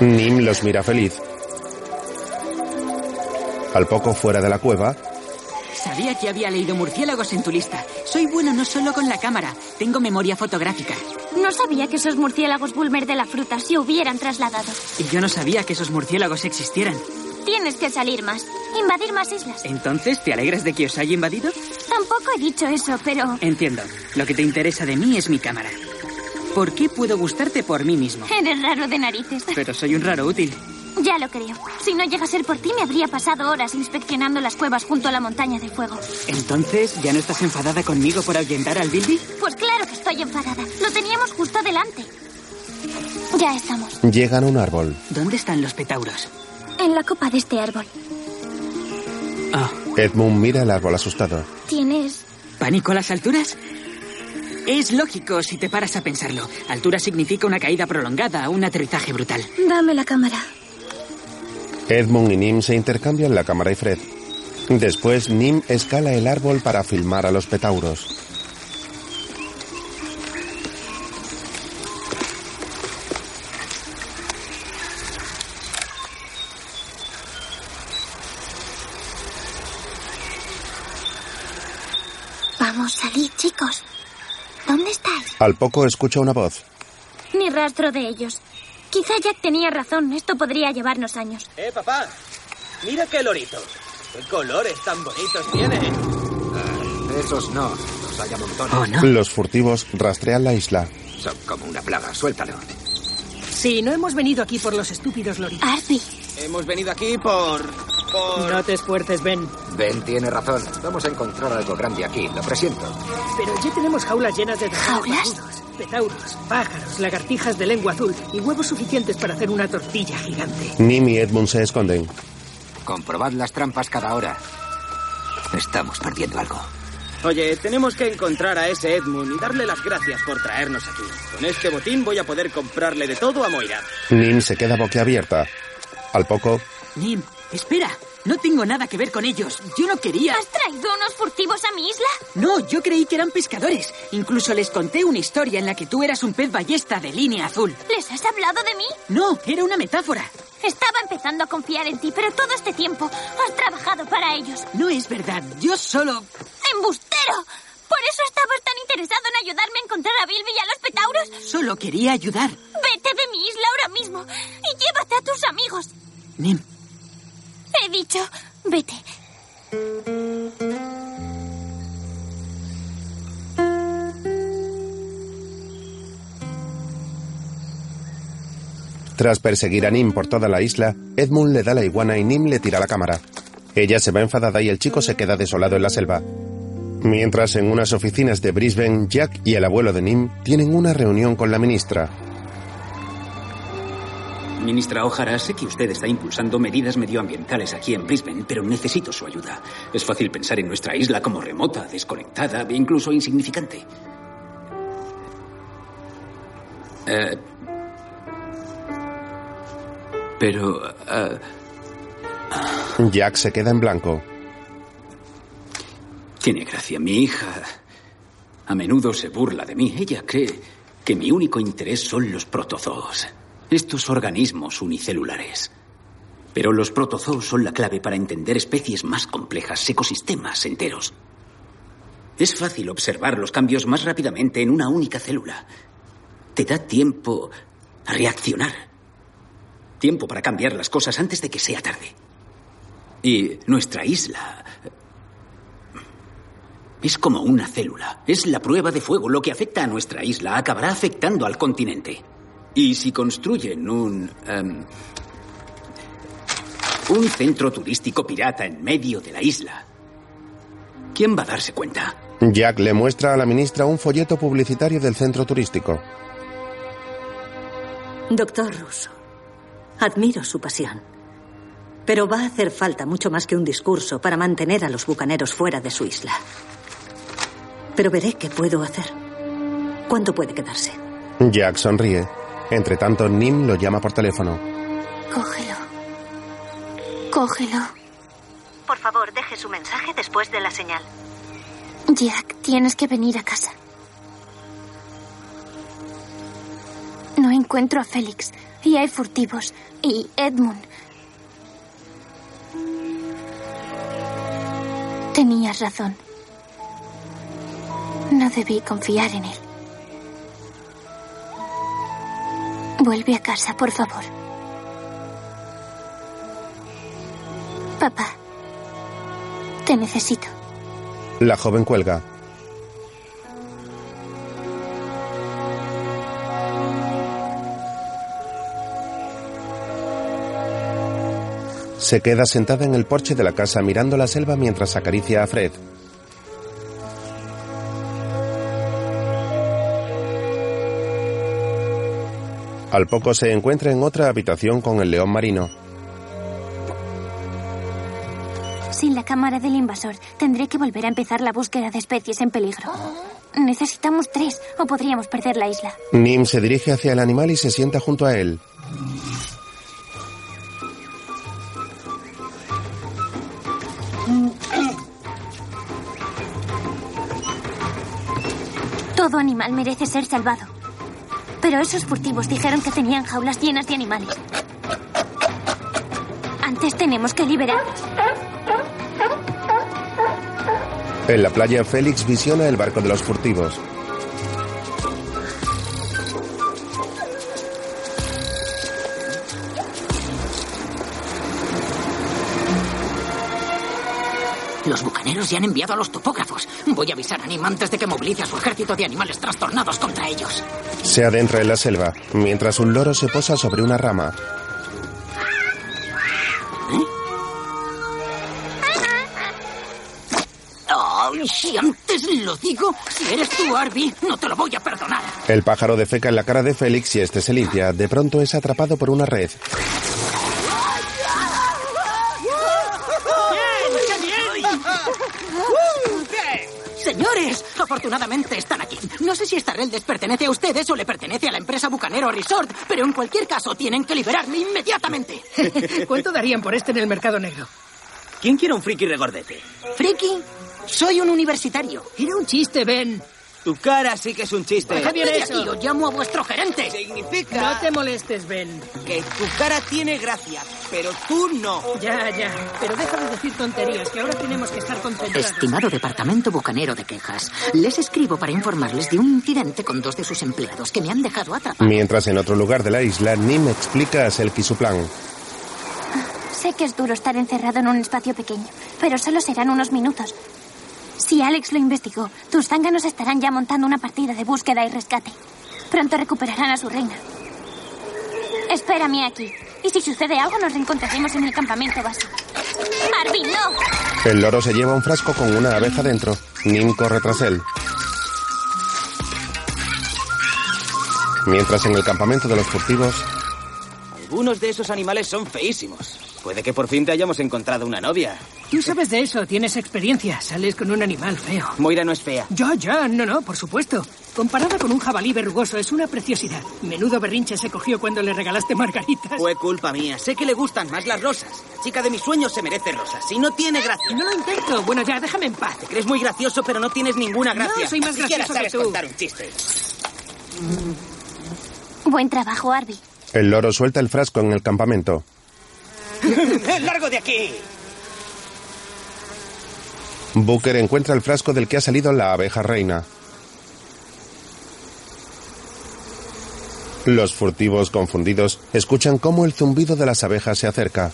Nim los mira feliz. Al poco fuera de la cueva, Sabía que había leído murciélagos en tu lista. Soy bueno no solo con la cámara, tengo memoria fotográfica. No sabía que esos murciélagos Bulmer de la fruta se hubieran trasladado. Y yo no sabía que esos murciélagos existieran. Tienes que salir más. Invadir más islas. Entonces, ¿te alegras de que os haya invadido? Tampoco he dicho eso, pero... Entiendo. Lo que te interesa de mí es mi cámara. ¿Por qué puedo gustarte por mí mismo? Eres raro de narices. Pero soy un raro útil. Ya lo creo. Si no llega a ser por ti, me habría pasado horas inspeccionando las cuevas junto a la montaña de fuego. Entonces, ¿ya no estás enfadada conmigo por ahuyentar al Bilby? Pues claro que estoy enfadada. Lo teníamos justo delante. Ya estamos. llegan a un árbol. ¿Dónde están los petauros? En la copa de este árbol. Ah, Edmund mira el árbol asustado. ¿Tienes ¿pánico a las alturas? Es lógico si te paras a pensarlo. Altura significa una caída prolongada, un aterrizaje brutal. Dame la cámara. Edmund y Nim se intercambian la cámara y Fred. Después, Nim escala el árbol para filmar a los petauros. Al poco escucha una voz. Ni rastro de ellos. Quizá Jack tenía razón. Esto podría llevarnos años. Eh, papá. Mira qué lorito. ¿Qué colores tan bonitos tiene? Ah, esos no. Los hay a montones. Oh, Los furtivos rastrean la isla. Son como una plaga. Suéltalo. Sí, no hemos venido aquí por los estúpidos loritos. Arby. Hemos venido aquí por... por... No te esfuerces, Ben. Ben tiene razón. Vamos a encontrar algo grande aquí. Lo presiento. Pero ya tenemos jaulas llenas de ¿Jaulas? petauros, pájaros, lagartijas de lengua azul y huevos suficientes para hacer una tortilla gigante. Nim y Edmund se esconden. Comprobad las trampas cada hora. Estamos perdiendo algo. Oye, tenemos que encontrar a ese Edmund y darle las gracias por traernos aquí. Con este botín voy a poder comprarle de todo a Moira. Nim se queda boquiabierta. Al poco, Nim, espera. No tengo nada que ver con ellos. Yo no quería. ¿Has traído unos furtivos a mi isla? No, yo creí que eran pescadores. Incluso les conté una historia en la que tú eras un pez ballesta de línea azul. ¿Les has hablado de mí? No, era una metáfora. Estaba empezando a confiar en ti, pero todo este tiempo has trabajado para ellos. No es verdad. Yo solo... ¡Embustero! ¿Por eso estabas tan interesado en ayudarme a encontrar a Bilby y a los petauros? Solo quería ayudar. Vete de mi isla ahora mismo y llévate a tus amigos. Nim, He dicho, vete. tras perseguir a Nim por toda la isla, Edmund le da la iguana y Nim le tira la cámara. Ella se va enfadada y el chico se queda desolado en la selva. Mientras en unas oficinas de Brisbane, Jack y el abuelo de Nim tienen una reunión con la ministra. Ministra O'Hara, sé que usted está impulsando medidas medioambientales aquí en Brisbane, pero necesito su ayuda. Es fácil pensar en nuestra isla como remota, desconectada e incluso insignificante. Eh, pero... eh, Jack se queda en blanco. Tiene gracia. Mi hija a menudo se burla de mí. Ella cree que mi único interés son los protozoos. Estos organismos unicelulares. Pero los protozoos son la clave para entender especies más complejas, ecosistemas enteros. Es fácil observar los cambios más rápidamente en una única célula. Te da tiempo a reaccionar. Tiempo para cambiar las cosas antes de que sea tarde. Y nuestra isla es como una célula. Es la prueba de fuego. Lo que afecta a nuestra isla acabará afectando al continente. Y si construyen un... em, un centro turístico pirata en medio de la isla, ¿quién va a darse cuenta? Jack le muestra a la ministra un folleto publicitario del centro turístico. Doctor Russo, admiro su pasión. Pero va a hacer falta mucho más que un discurso para mantener a los bucaneros fuera de su isla. Pero veré qué puedo hacer. ¿Cuánto puede quedarse? Jack sonríe. Entre tanto, Nim lo llama por teléfono. Cógelo. Cógelo. Por favor, deje su mensaje después de la señal. Jack, tienes que venir a casa. No encuentro a Félix. Y hay furtivos. Y Edmund. Tenías razón. No debí confiar en él. Vuelve a casa, por favor. Papá, te necesito. La joven cuelga. Se queda sentada en el porche de la casa mirando la selva mientras acaricia a Fred. Al poco se encuentra en otra habitación con el león marino. Sin la cámara del invasor, tendré que volver a empezar la búsqueda de especies en peligro. Necesitamos tres, o podríamos perder la isla. Nim se dirige hacia el animal y se sienta junto a él. Todo animal merece ser salvado. Pero esos furtivos dijeron que tenían jaulas llenas de animales. Antes tenemos que liberarlos. En la playa, Félix visiona el barco de los furtivos. Los bucaneros ya han enviado a los topógrafos. Voy a avisar a Nim antes de que movilice a su ejército de animales trastornados contra ellos. Se adentra en la selva, mientras un loro se posa sobre una rama. ¡Ay, si antes lo digo! Si eres tú, Arby, no te lo voy a perdonar. El pájaro defeca en la cara de Félix y este se limpia. De pronto es atrapado por una red. Afortunadamente están aquí. No sé si esta red les pertenece a ustedes o le pertenece a la empresa Bucanero Resort, pero en cualquier caso tienen que liberarme inmediatamente. <laughs> ¿Cuánto darían por este en el mercado negro? ¿Quién quiere un friki regordete? ¿Friki? Soy un universitario. Era un chiste, Ben. Tu cara sí que es un chiste. Deja bien eso. aquí o llamo a vuestro gerente. Significa No te molestes, Ben. que tu cara tiene gracia, pero tú no. Ya, ya. Pero deja de decir tonterías, que ahora tenemos que estar concentrados. Estimado Departamento Bucanero de Quejas, les escribo para informarles de un incidente con dos de sus empleados que me han dejado atrapado. Mientras en otro lugar de la isla, Nim explica a Selkie su plan. Sé que es duro estar encerrado en un espacio pequeño, pero solo serán unos minutos. Si Alex lo investigó, tus zánganos estarán ya montando una partida de búsqueda y rescate. Pronto recuperarán a su reina. Espérame aquí. Y si sucede algo, nos reencontraremos en el campamento base. ¡Marvin, no! El loro se lleva un frasco con una abeja dentro. Nim corre tras él. Mientras en el campamento de los furtivos, Algunos de esos animales son feísimos. Puede que por fin te hayamos encontrado una novia. Tú sabes de eso, tienes experiencia. Sales con un animal feo. Moira no es fea. Ya, ya, no, no, por supuesto. Comparada con un jabalí verrugoso, es una preciosidad. Menudo berrinche se cogió cuando le regalaste margaritas. Fue culpa mía. Sé que le gustan más las rosas. La chica de mis sueños se merece rosas. Y no tiene gracia. No lo intento. Bueno, ya, déjame en paz. Te crees muy gracioso, pero no tienes ninguna gracia. No, soy más siquiera gracioso que sabes tú. contar un chiste. Buen trabajo, Arby. El loro suelta el frasco en el campamento. <laughs> ¡Largo de aquí! Booker encuentra el frasco del que ha salido la abeja reina. Los furtivos confundidos escuchan cómo el zumbido de las abejas se acerca.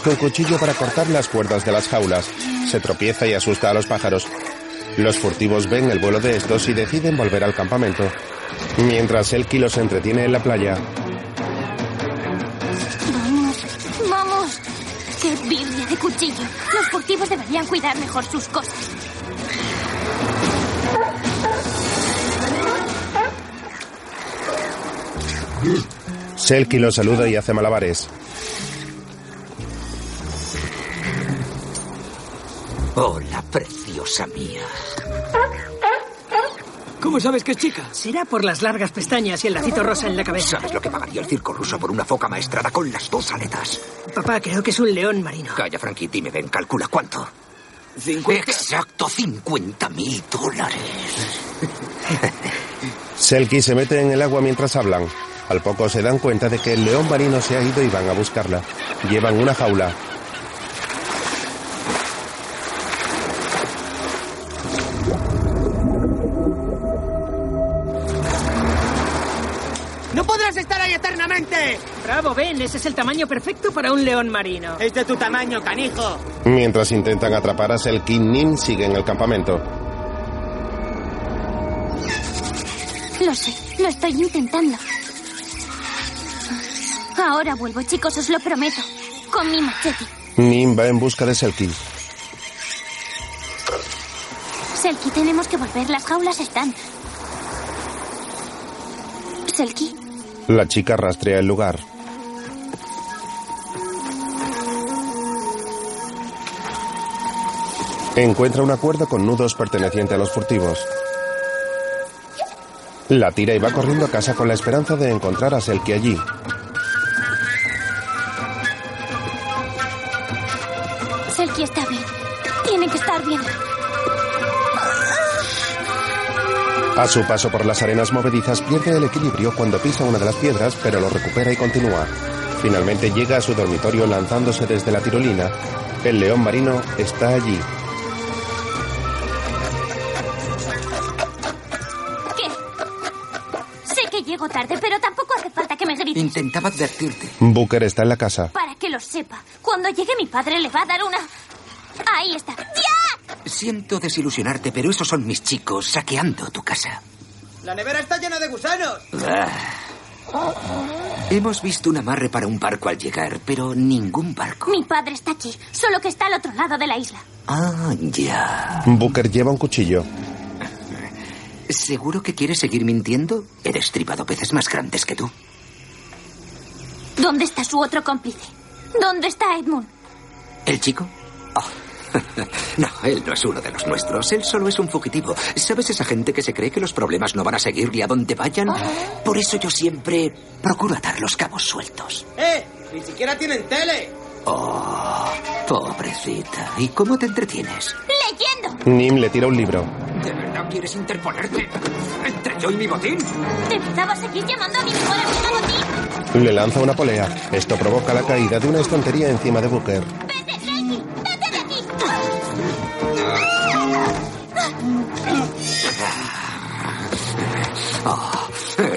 Coge un cuchillo para cortar las cuerdas de las jaulas. Se tropieza y asusta a los pájaros. Los furtivos ven el vuelo de estos y deciden volver al campamento. Mientras Elky los entretiene en la playa, Vamos, vamos. ¡Qué birria de cuchillo! Los furtivos deberían cuidar mejor sus cosas. Selkie los saluda y hace malabares. Hola, preciosa mía. ¿Cómo sabes que es chica? Será por las largas pestañas y el lacito rosa en la cabeza. ¿Sabes lo que pagaría el circo ruso por una foca maestrada con las dos aletas? Papá, creo que es un león marino. Calla, Frankie, dime, Ben, calcula cuánto. Exacto, 50 mil dólares. <laughs> Selkie se mete en el agua mientras hablan. Al poco se dan cuenta de que el león marino se ha ido y van a buscarla. Llevan una jaula. Bravo, Ben, ese es el tamaño perfecto para un león marino. Es de tu tamaño, canijo. Mientras intentan atrapar a Selkie, Nim sigue en el campamento. Lo sé, lo estoy intentando. Ahora vuelvo, chicos, os lo prometo. Con mi machete. Nim va en busca de Selkie. Selkie, tenemos que volver. Las jaulas están. Selkie, La chica rastrea el lugar. Encuentra una cuerda con nudos perteneciente a los furtivos. La tira y va corriendo a casa con la esperanza de encontrar a Selkie allí. Selkie está bien. Tiene que estar bien. A su paso por las arenas movedizas pierde el equilibrio cuando pisa una de las piedras, pero lo recupera y continúa. Finalmente llega a su dormitorio lanzándose desde la tirolina. El león marino está allí. Tarde, pero tampoco hace falta que me grites. Intentaba advertirte. Booker está en la casa. Para que lo sepa. Cuando llegue mi padre le va a dar una... Ahí está. ¡Ya! Siento desilusionarte, pero esos son mis chicos saqueando tu casa. La nevera está llena de gusanos. Ah. Hemos visto un amarre para un barco al llegar, pero ningún barco. Mi padre está aquí, solo que está al otro lado de la isla. Ah, ya. Booker lleva un cuchillo. ¿Seguro que quieres seguir mintiendo? He destripado peces más grandes que tú. ¿Dónde está su otro cómplice? ¿Dónde está Edmund? ¿El chico? Oh. <laughs> No, él no es uno de los nuestros. Él solo es un fugitivo. ¿Sabes esa gente que se cree que los problemas no van a seguirle a donde vayan? Por eso yo siempre procuro atar los cabos sueltos. ¡Eh! ¡Ni siquiera tienen tele! Oh, Pobrecita. ¿Y cómo te entretienes? ¡Leyendo! Nim le tira un libro. ¿De verdad quieres interponerte entre yo y mi botín? ¿De verdad vas a seguir llamando a mi mejor amiga Botín? Le lanza una polea. Esto provoca la caída de una estantería encima de Booker. ¡Vete, Tracy! ¡Vete de aquí! Oh,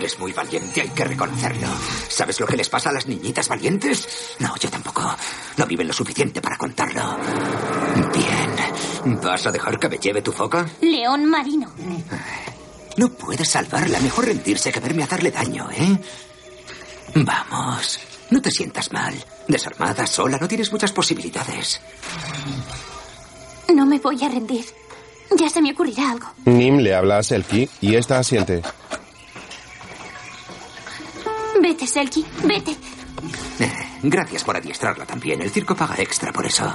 eres muy valiente, hay que reconocerlo. ¿Sabes lo que les pasa a las niñitas valientes? No, yo tampoco. No viven lo suficiente para contarlo. Bien. ¿Vas a dejar que me lleve tu foca? León marino. No puedes salvarla. Mejor rendirse que verme hacerle daño, ¿eh? Vamos. No te sientas mal. Desarmada, sola, no tienes muchas posibilidades. No me voy a rendir. Ya se me ocurrirá algo. Nim le habla a Selkie y esta asiente. Vete, Selkie, vete. Eh, gracias por adiestrarla también. El circo paga extra por eso.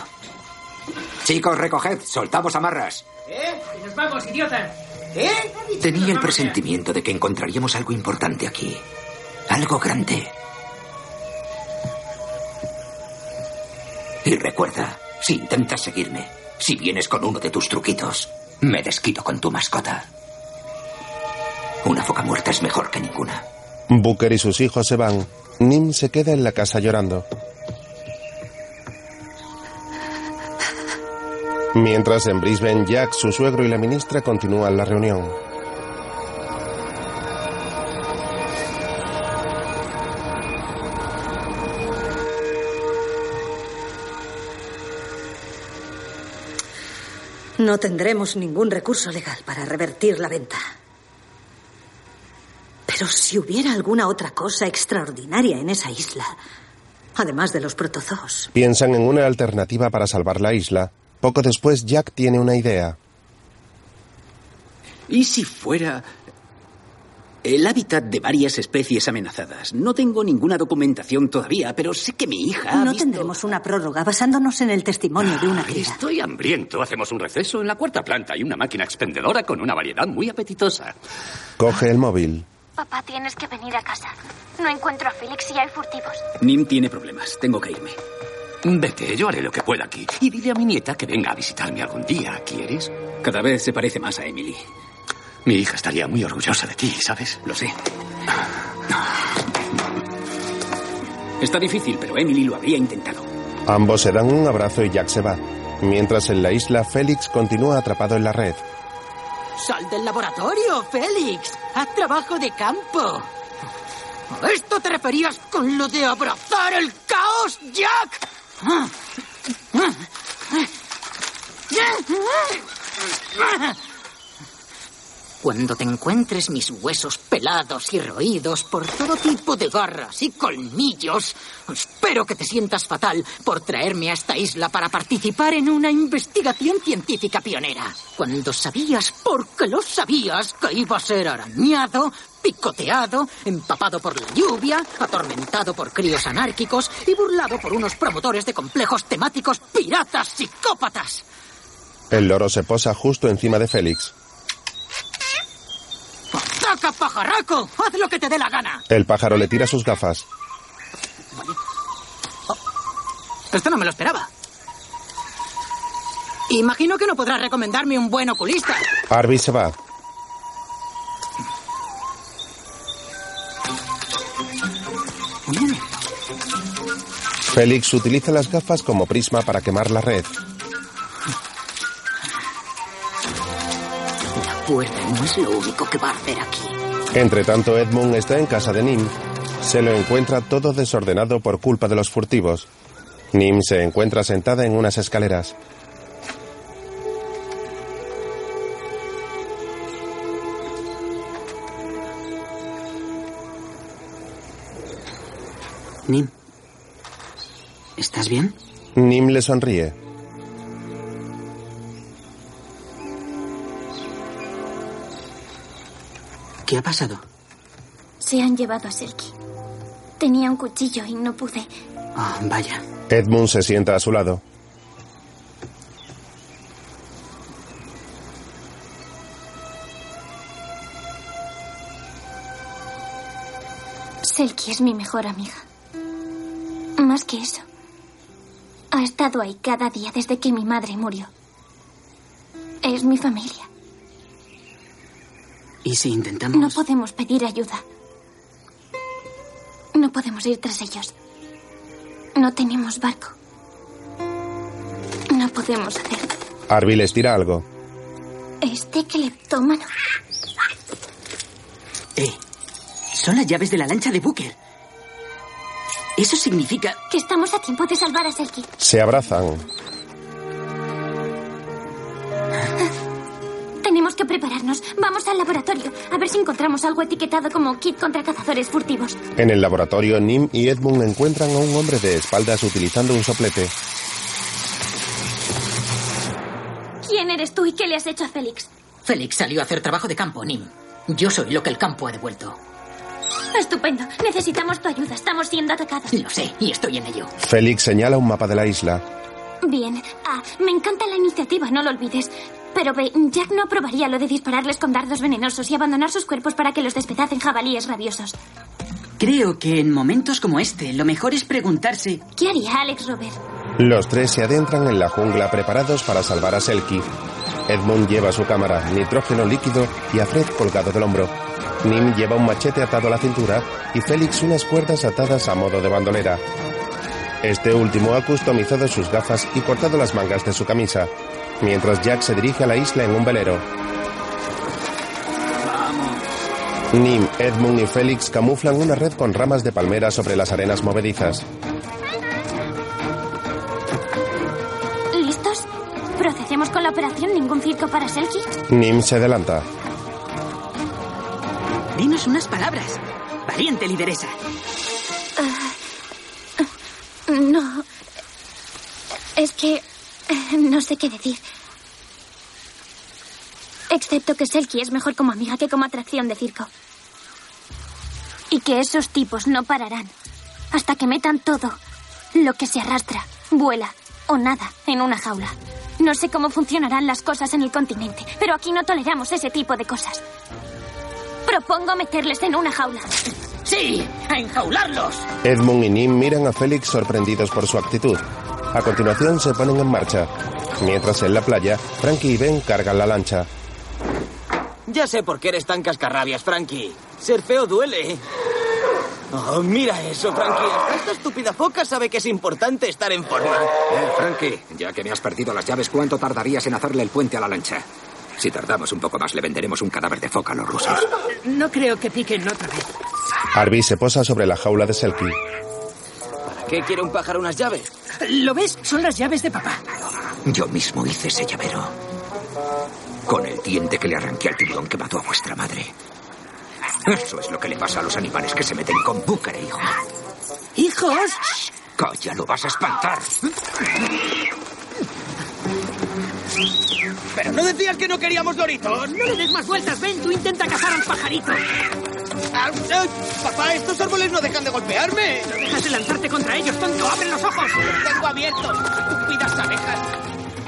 Chicos, recoged. Soltamos amarras. ¿Eh? ¡Que nos vamos, idiota! ¿Eh? Tenía el presentimiento de que encontraríamos algo importante aquí. Algo grande. Y recuerda, si intentas seguirme, si vienes con uno de tus truquitos, me desquito con tu mascota. Una foca muerta es mejor que ninguna. Booker y sus hijos se van. Nim se queda en la casa llorando. Mientras en Brisbane, Jack, su suegro y la ministra continúan la reunión. No tendremos ningún recurso legal para revertir la venta. Pero si hubiera alguna otra cosa extraordinaria en esa isla, además de los protozoos. Piensan en una alternativa para salvar la isla. Poco después, Jack tiene una idea. ¿Y si fuera el hábitat de varias especies amenazadas? No tengo ninguna documentación todavía, pero sé que mi hija. ha No visto- tendremos una prórroga basándonos en el testimonio de una cría. Estoy hambriento. Hacemos un receso. En la cuarta planta hay una máquina expendedora con una variedad muy apetitosa. Coge el móvil. Papá, tienes que venir a casa. No encuentro a Félix y hay furtivos. Nim tiene problemas. Tengo que irme. Vete, yo haré lo que pueda aquí. Y dile a mi nieta que venga a visitarme algún día. ¿Quieres? Cada vez se parece más a Emily. Mi hija estaría muy orgullosa de ti, ¿sabes? Lo sé. Está difícil, pero Emily lo habría intentado. Ambos se dan un abrazo y Jack se va. Mientras en la isla, Félix continúa atrapado en la red. ¡Sal del laboratorio, Félix! ¡Haz trabajo de campo! ¿A esto te referías con lo de abrazar el caos, Jack? Cuando te encuentres mis huesos pelados y roídos por todo tipo de garras y colmillos, espero que te sientas fatal por traerme a esta isla para participar en una investigación científica pionera. Cuando sabías, porque lo sabías, que iba a ser arañado, picoteado, empapado por la lluvia, atormentado por críos anárquicos y burlado por unos promotores de complejos temáticos piratas psicópatas. El loro se posa justo encima de Félix. ¡Ataca, pajarraco! ¡Haz lo que te dé la gana! El pájaro le tira sus gafas. Esto no me lo esperaba. Imagino que no podrás recomendarme un buen oculista. Arby se va. Félix utiliza las gafas como prisma para quemar la red. No es lo único que va a hacer aquí. Entre tanto, Edmund está en casa de Nim. Se lo encuentra todo desordenado por culpa de los furtivos. Nim se encuentra sentada en unas escaleras. Nim, ¿estás bien? Nim le sonríe. ¿Qué ha pasado? Se han llevado a Selkie. Tenía un cuchillo y no pude. Ah, vaya. Edmund se sienta a su lado. Selkie es mi mejor amiga. Más que eso. Ha estado ahí cada día desde que mi madre murió. Es mi familia. ¿Y si intentamos...? No podemos pedir ayuda. No podemos ir tras ellos. No tenemos barco. No podemos hacer. Arby les tira algo. Este cleptómano. Eh, son las llaves de la lancha de Booker. Eso significa... Que estamos a tiempo de salvar a Selkie. Se abrazan. Que prepararnos. Vamos al laboratorio. A ver si encontramos algo etiquetado como kit contra cazadores furtivos. En el laboratorio, Nim y Edmund encuentran a un hombre de espaldas utilizando un soplete. ¿Quién eres tú y qué le has hecho a Félix? Félix salió a hacer trabajo de campo, Nim. Yo soy lo que el campo ha devuelto. Estupendo. Necesitamos tu ayuda. Estamos siendo atacados. Lo sé, y estoy en ello. Félix señala un mapa de la isla. Bien. Ah, me encanta la iniciativa, no lo olvides. Pero ve, Jack no aprobaría lo de dispararles con dardos venenosos y abandonar sus cuerpos para que los despedacen jabalíes rabiosos. Creo que en momentos como este, lo mejor es preguntarse... ¿Qué haría Alex Robert? Los tres se adentran en la jungla preparados para salvar a Selkie. Edmund lleva su cámara, nitrógeno líquido y a Fred colgado del hombro. Nim lleva un machete atado a la cintura y Félix unas cuerdas atadas a modo de bandolera. Este último ha customizado sus gafas y cortado las mangas de su camisa, mientras Jack se dirige a la isla en un velero. Nim, Edmund y Félix camuflan una red con ramas de palmera sobre las arenas movedizas. ¿Listos? ¿Procedemos con la operación Ningún circo para Selkie? Nim se adelanta. Dinos unas palabras. Valiente lideresa. Ah, no. Es que <laughs> no sé qué decir. Excepto que Selkie es mejor como amiga que como atracción de circo. Y que esos tipos no pararán hasta que metan todo lo que se arrastra, vuela o nada en una jaula. No sé cómo funcionarán las cosas en el continente, pero aquí no toleramos ese tipo de cosas. Propongo meterles en una jaula. ¡Sí! ¡A enjaularlos! Edmund y Nim miran a Félix sorprendidos por su actitud. A continuación se ponen en marcha. Mientras en la playa, Frankie y Ben cargan la lancha. Ya sé por qué eres tan cascarrabias, Frankie. Ser feo duele. Oh, mira eso, Frankie. Hasta esta estúpida foca sabe que es importante estar en forma. Eh, Frankie, ya que me has perdido las llaves, ¿cuánto tardarías en hacerle el puente a la lancha? Si tardamos un poco más, le venderemos un cadáver de foca a los rusos. No creo que piquen otra vez. Arby se posa sobre la jaula de Selkie. ¿Para qué quiere un pájaro unas llaves? ¿Lo ves? Son las llaves de papá. Yo mismo hice ese llavero. Con el diente que le arranqué al tiburón que mató a vuestra madre. Eso es lo que le pasa a los animales que se meten con búcare, hijo. ¿Hijos? Calla, lo vas a espantar. Pero no decías que no queríamos loritos. No le des más vueltas, ven, tú intenta cazar al pajarito. Ah, eh, papá, estos árboles no dejan de golpearme. No dejas de lanzarte contra ellos, tonto. ¡Abre los ojos! Los tengo abiertos. Estúpidas abejas.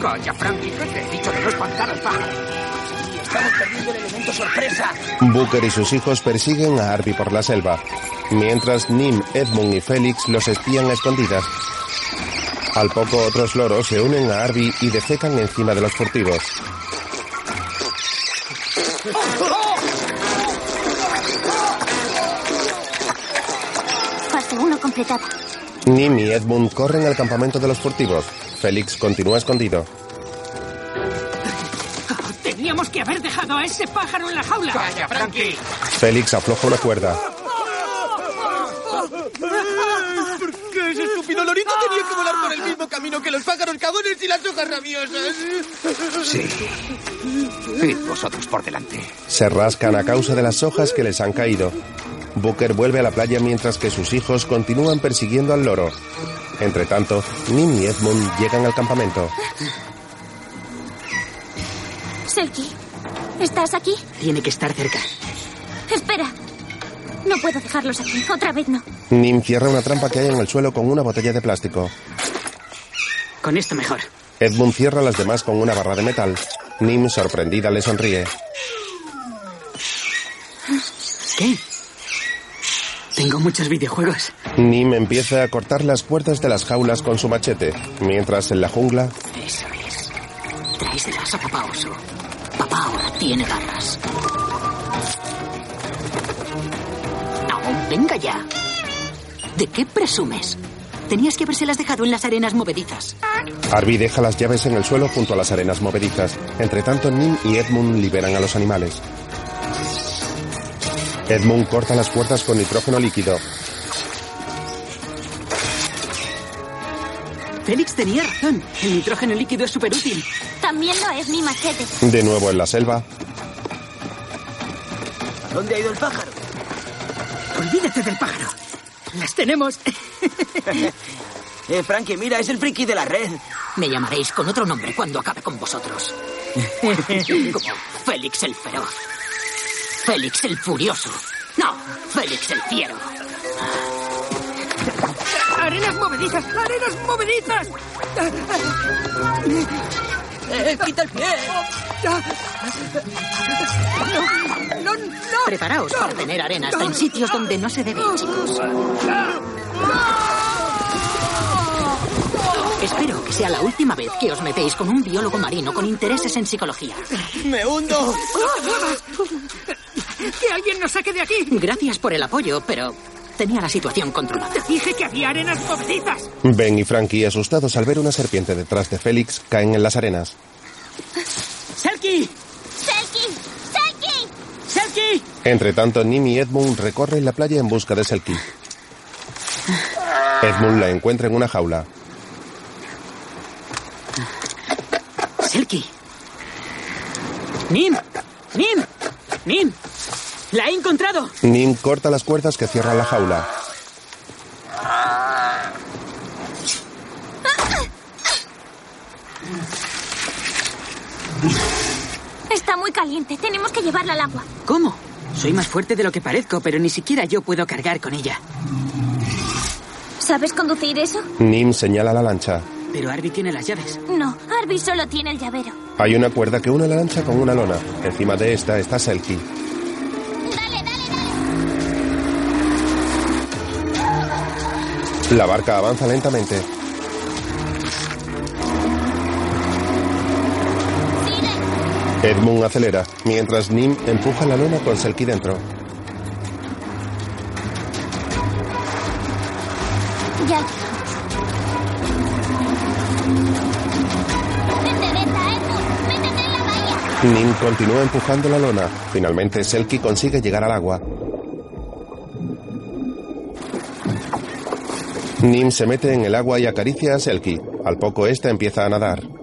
Calla, Frankie, que te he dicho de no espantar al pájaro. Sí, estamos perdiendo el elemento sorpresa. Booker y sus hijos persiguen a Arby por la selva, mientras Nim, Edmund y Félix los espían a escondidas. Al poco otros loros se unen a Arby y defecan encima de los furtivos. Fase 1 completada. Nim y Edmund corren al campamento de los furtivos. Félix continúa escondido. Teníamos que haber dejado a ese pájaro en la jaula. ¡Calla, Frankie! Félix afloja una cuerda. ¿Por qué ese estúpido lorito tenía que volar por el mismo camino que los pájaros cagones y las hojas rabiosas? Sí. Y vosotros por delante. Se rascan a causa de las hojas que les han caído. Booker vuelve a la playa mientras que sus hijos continúan persiguiendo al loro. Entre tanto, Nim y Edmund llegan al campamento. Selkie, ¿estás aquí? Tiene que estar cerca. Espera. No puedo dejarlos aquí. Otra vez no. Nim cierra una trampa que hay en el suelo con una botella de plástico. Con esto mejor. Edmund cierra las demás con una barra de metal. Nim, sorprendida, le sonríe. ¿Qué? Tengo muchos videojuegos. Nim empieza a cortar las cuerdas de las jaulas con su machete, mientras en la jungla, Eso es. Tráeselas a papá oso. Papá ahora tiene garras. ¿De qué presumes? Tenías que habérselas dejado en las arenas movedizas. Arby deja las llaves en el suelo junto a las arenas movedizas. Entre tanto, Nim y Edmund liberan a los animales. Edmund corta las cuerdas con nitrógeno líquido. Félix tenía razón. El nitrógeno líquido es súper útil. También lo es mi machete. De nuevo en la selva, ¿Dónde ha ido el pájaro? Olvídate del pájaro. Las tenemos. <laughs> Eh, Frankie, mira, es el friki de la red. Me llamaréis con otro nombre cuando acabe con vosotros. <laughs> Como Félix el Feroz. Félix el Furioso. No, Félix el Fiero. ¡Arenas movedizas! ¡Arenas movedizas! ¡Eh, quita el pie! ¡No, no, no! Preparaos para tener arena hasta en sitios donde no se debe, chicos. Espero que sea la última vez que os metéis con un biólogo marino con intereses en psicología. ¡Me hundo! ¡Que alguien nos saque de aquí! Gracias por el apoyo, pero tenía la situación controlada. Te dije que había arenas movedizas. Ben y Frankie, asustados al ver una serpiente detrás de Félix, caen en las arenas. ¡Selkie! ¡Selkie! ¡Selkie! ¡Selkie! Entre tanto, Nim y Edmund recorren la playa en busca de Selkie. Edmund la encuentra en una jaula. ¡Selkie! ¡Nim! ¡Nim! ¡Nim! ¡La he encontrado! Nim corta las cuerdas que cierran la jaula. Está muy caliente. Tenemos que llevarla al agua. ¿Cómo? Soy más fuerte de lo que parezco, pero ni siquiera yo puedo cargar con ella. ¿Sabes conducir eso? Nim señala la lancha. Pero Arby tiene las llaves. No, Arby solo tiene el llavero. Hay una cuerda que une la lancha con una lona. Encima de esta está Selkie. La barca avanza lentamente. Edmund acelera, mientras Nim empuja la lona con Selkie dentro. Ya. Nim continúa empujando la lona. Finalmente, Selkie consigue llegar al agua. Nim se mete en el agua y acaricia a Selkie. Al poco, esta empieza a nadar.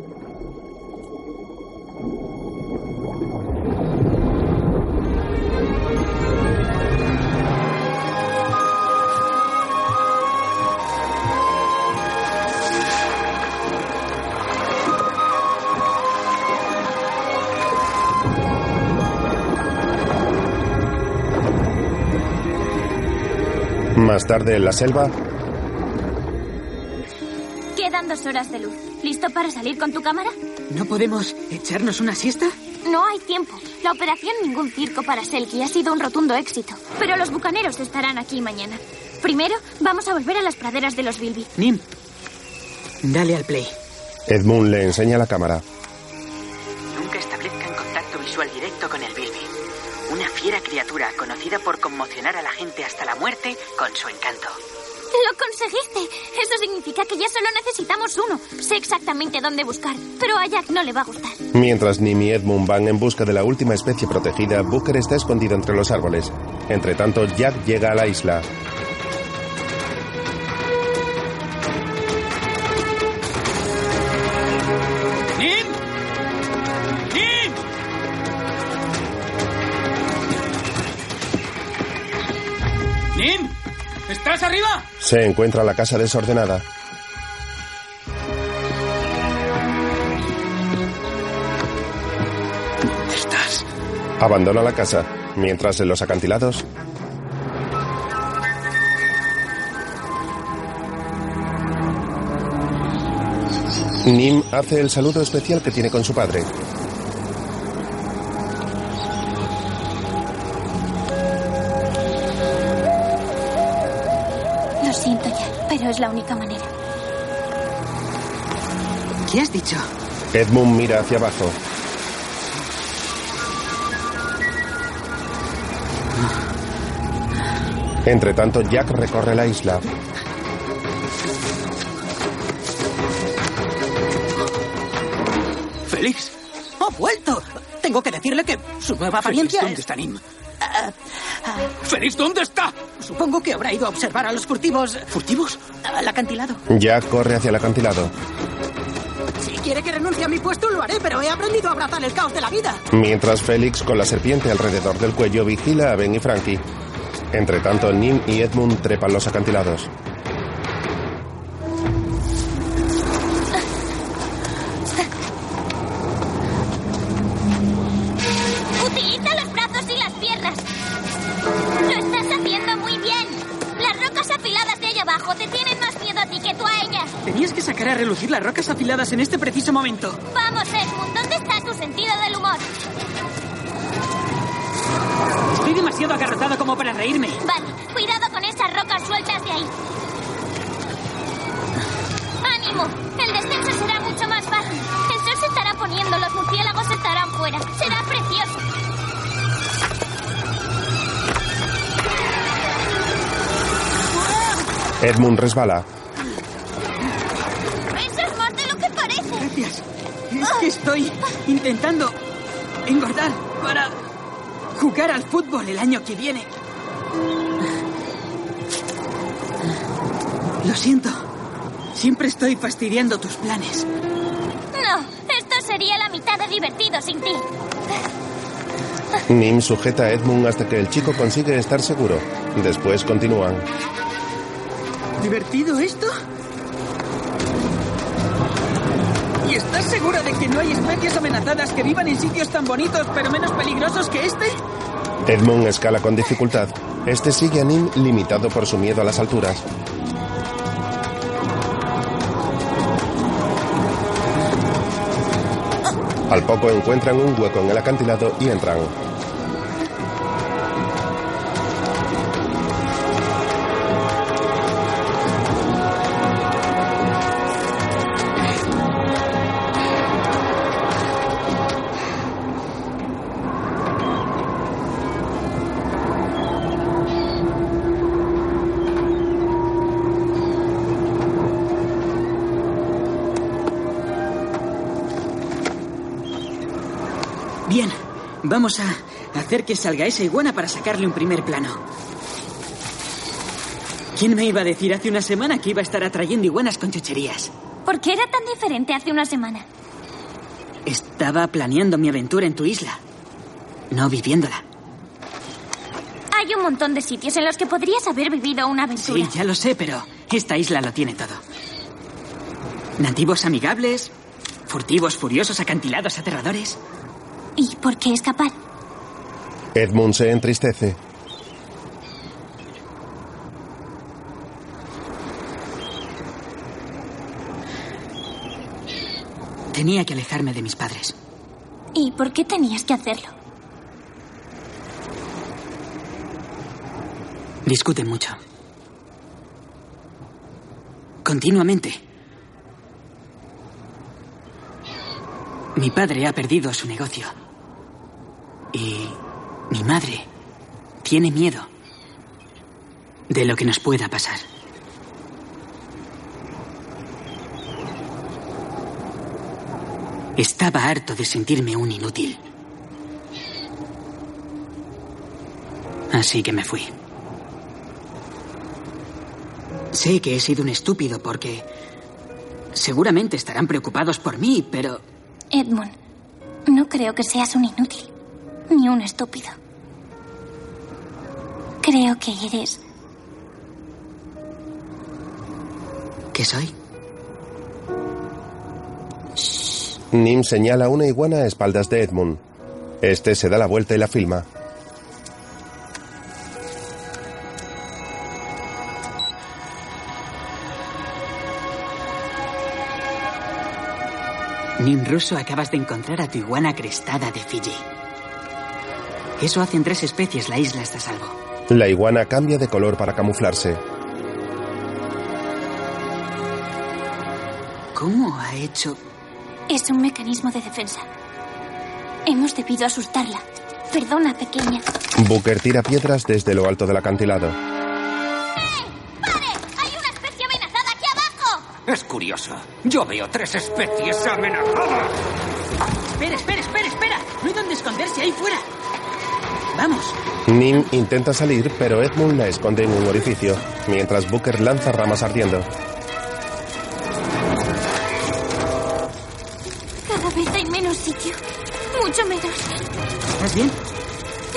Más tarde, en la selva, Quedan dos horas de luz. ¿Listo para salir con tu cámara? ¿No podemos echarnos una siesta? No hay tiempo. La operación Ningún Circo para Selkie ha sido un rotundo éxito. Pero los bucaneros estarán aquí mañana. Primero, vamos a volver a las praderas de los Bilby. Nim, dale al play. Edmund le enseña la cámara. Una fiera criatura conocida por conmocionar a la gente hasta la muerte con su encanto. ¡Lo conseguiste! Eso significa que ya solo necesitamos uno. Sé exactamente dónde buscar, pero a Jack no le va a gustar. Mientras Nim y Edmund van en busca de la última especie protegida, Booker está escondido entre los árboles. Entre tanto, Jack llega a la isla. Se encuentra la casa desordenada. ¿Dónde estás? Abandona la casa, mientras en los acantilados, Nim hace el saludo especial que tiene con su padre. ¿Qué has dicho? Edmund mira hacia abajo. Entre tanto, Jack recorre la isla. ¡Félix! ¡Ha vuelto! Tengo que decirle que su nueva apariencia ¿dónde es... está Nim? ¡Félix, ¿dónde está? Supongo que habrá ido a observar a los furtivos... ¿Furtivos? Al acantilado. Jack corre hacia el acantilado. Si quiere que renuncie a mi puesto, lo haré, pero he aprendido a abrazar el caos de la vida. Mientras Félix, con la serpiente alrededor del cuello, vigila a Ben y Frankie. Entre tanto, Nim y Edmund trepan los acantilados. Utiliza los brazos y las piernas. Lo estás haciendo muy bien. Las rocas afiladas de allá abajo te tienen más miedo a ti que tú a ellas. Tenías que sacar a relucir las rocas afiladas en este preciso momento. Vamos, Edmund, ¿dónde está tu sentido del humor? Estoy demasiado agarrotado como para reírme. Vale, cuidado con esas rocas sueltas de ahí. ¡Ánimo! El descenso será mucho más fácil. El sol se estará poniendo, los murciélagos estarán fuera. Será precioso. Edmund resbala. Estoy intentando engordar para jugar al fútbol el año que viene. Lo siento. Siempre estoy fastidiando tus planes. No, esto sería la mitad de divertido sin ti. Nim sujeta a Edmund hasta que el chico consigue estar seguro. Después continúan. ¿Divertido esto? No hay especies amenazadas que vivan en sitios tan bonitos pero menos peligrosos que este? Edmund escala con dificultad. Este sigue a Nim limitado por su miedo a las alturas. Al poco encuentran un hueco en el acantilado y entran. Vamos a hacer que salga esa iguana para sacarle un primer plano. ¿Quién me iba a decir hace una semana que iba a estar atrayendo iguanas con chucherías? ¿Por qué era tan diferente hace una semana? Estaba planeando mi aventura en tu isla, no viviéndola. Hay un montón de sitios en los que podrías haber vivido una aventura. Sí, ya lo sé, pero esta isla lo tiene todo. Nativos amigables, furtivos, furiosos, acantilados, aterradores. ¿Y por qué escapar? Edmund se entristece. Tenía que alejarme de mis padres. ¿Y por qué tenías que hacerlo? Discuten mucho. Continuamente. Mi padre ha perdido su negocio. Y mi madre tiene miedo de lo que nos pueda pasar. Estaba harto de sentirme un inútil. Así que me fui. Sé que he sido un estúpido porque seguramente estarán preocupados por mí, pero Edmund, no creo que seas un inútil, ni un estúpido. Creo que eres... ¿qué soy? Nim señala una iguana a espaldas de Edmund. Este se da la vuelta y la filma. Nim ruso, acabas de encontrar a tu iguana crestada de Fiji. Eso hacen tres especies, la isla está a salvo. La iguana cambia de color para camuflarse. ¿Cómo ha hecho? Es un mecanismo de defensa. Hemos debido asustarla. Perdona, pequeña. Booker tira piedras desde lo alto del acantilado. Es curioso. Yo veo tres especies amenazadas. Espera, espera, espera, espera. No hay donde esconderse ahí fuera. Vamos. Nim intenta salir, pero Edmund la esconde en un orificio, mientras Booker lanza ramas ardiendo. Cada vez hay menos sitio. Mucho menos. ¿Estás bien?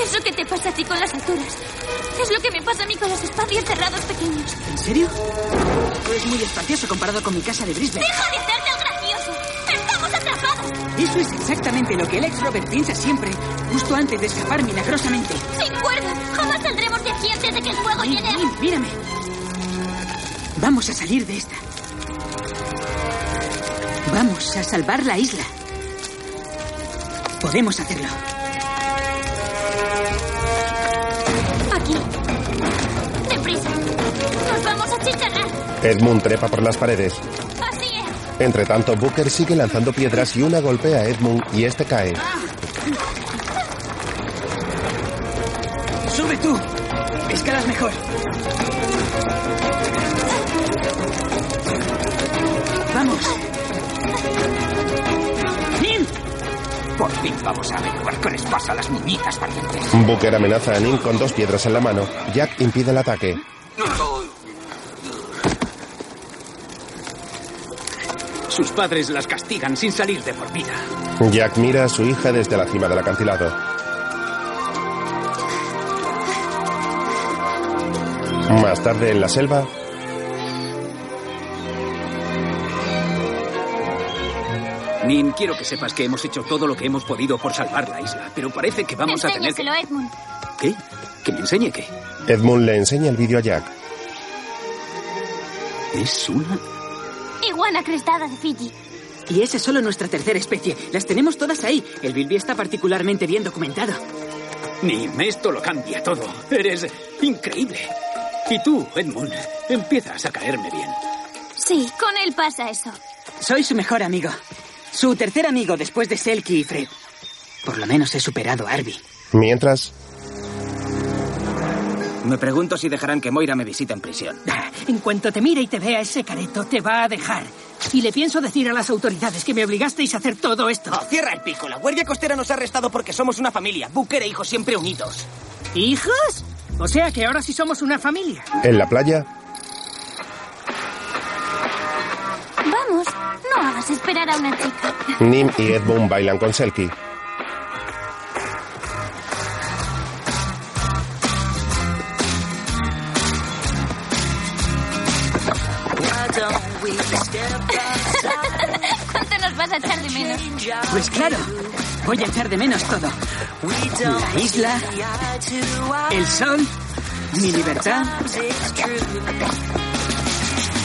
Eso que te pasa a ti con las alturas. Es lo que me pasa a mí con los espacios cerrados pequeños. ¿En serio? Es muy espacioso comparado con mi casa de Brisbane. ¡Deja de Eso es exactamente lo que el ex Robert piensa siempre, justo antes de escapar milagrosamente. ¡Sin cuerda! ¡Jamás saldremos de aquí antes de que el fuego llegue a... Mírame. Vamos a salir de esta. Vamos a salvar la isla. Podemos hacerlo. Aquí. ¡Deprisa! ¡Nos vamos a chicharrar! Edmund trepa por las paredes. Entre tanto, Booker sigue lanzando piedras y una golpea a Edmund y este cae. Sube tú. Escalas mejor. Vamos. ¡Nim! Por fin vamos a averiguar qué les pasa a las niñitas valientes. Booker amenaza a Nim con dos piedras en la mano. Jack impide el ataque. Sus padres las castigan sin salir de por vida. Jack mira a su hija desde la cima del acantilado. Más tarde en la selva, Nin, quiero que sepas que hemos hecho todo lo que hemos podido por salvar la isla, pero parece que vamos a tener que... Edmund. ¿Qué? ¿Que me enseñe qué? Edmund le enseña el vídeo a Jack. Es una... Iguana crestada de Fiji. Y esa es solo nuestra tercera especie. Las tenemos todas ahí. El Bilby está particularmente bien documentado. Nim, esto lo cambia todo. Eres increíble. Y tú, Edmund, empiezas a caerme bien. Sí, con él pasa eso. Soy su mejor amigo. Su tercer amigo después de Selkie y Fred. Por lo menos he superado a Arby. Mientras, Me pregunto si dejarán que Moira me visite en prisión. <laughs> En cuanto te mire y te vea ese careto, te va a dejar. Y le pienso decir a las autoridades que me obligasteis a hacer todo esto. Oh, cierra el pico. La Guardia Costera nos ha arrestado porque somos una familia. Booker e hijos siempre unidos. ¿Hijos? O sea que ahora sí somos una familia. en la playa, Vamos, no hagas esperar a una chica. Nim y Edmund bailan con Selkie. ¿Cuánto nos vas a echar de menos? Pues claro, voy a echar de menos todo. La isla, el sol, mi libertad.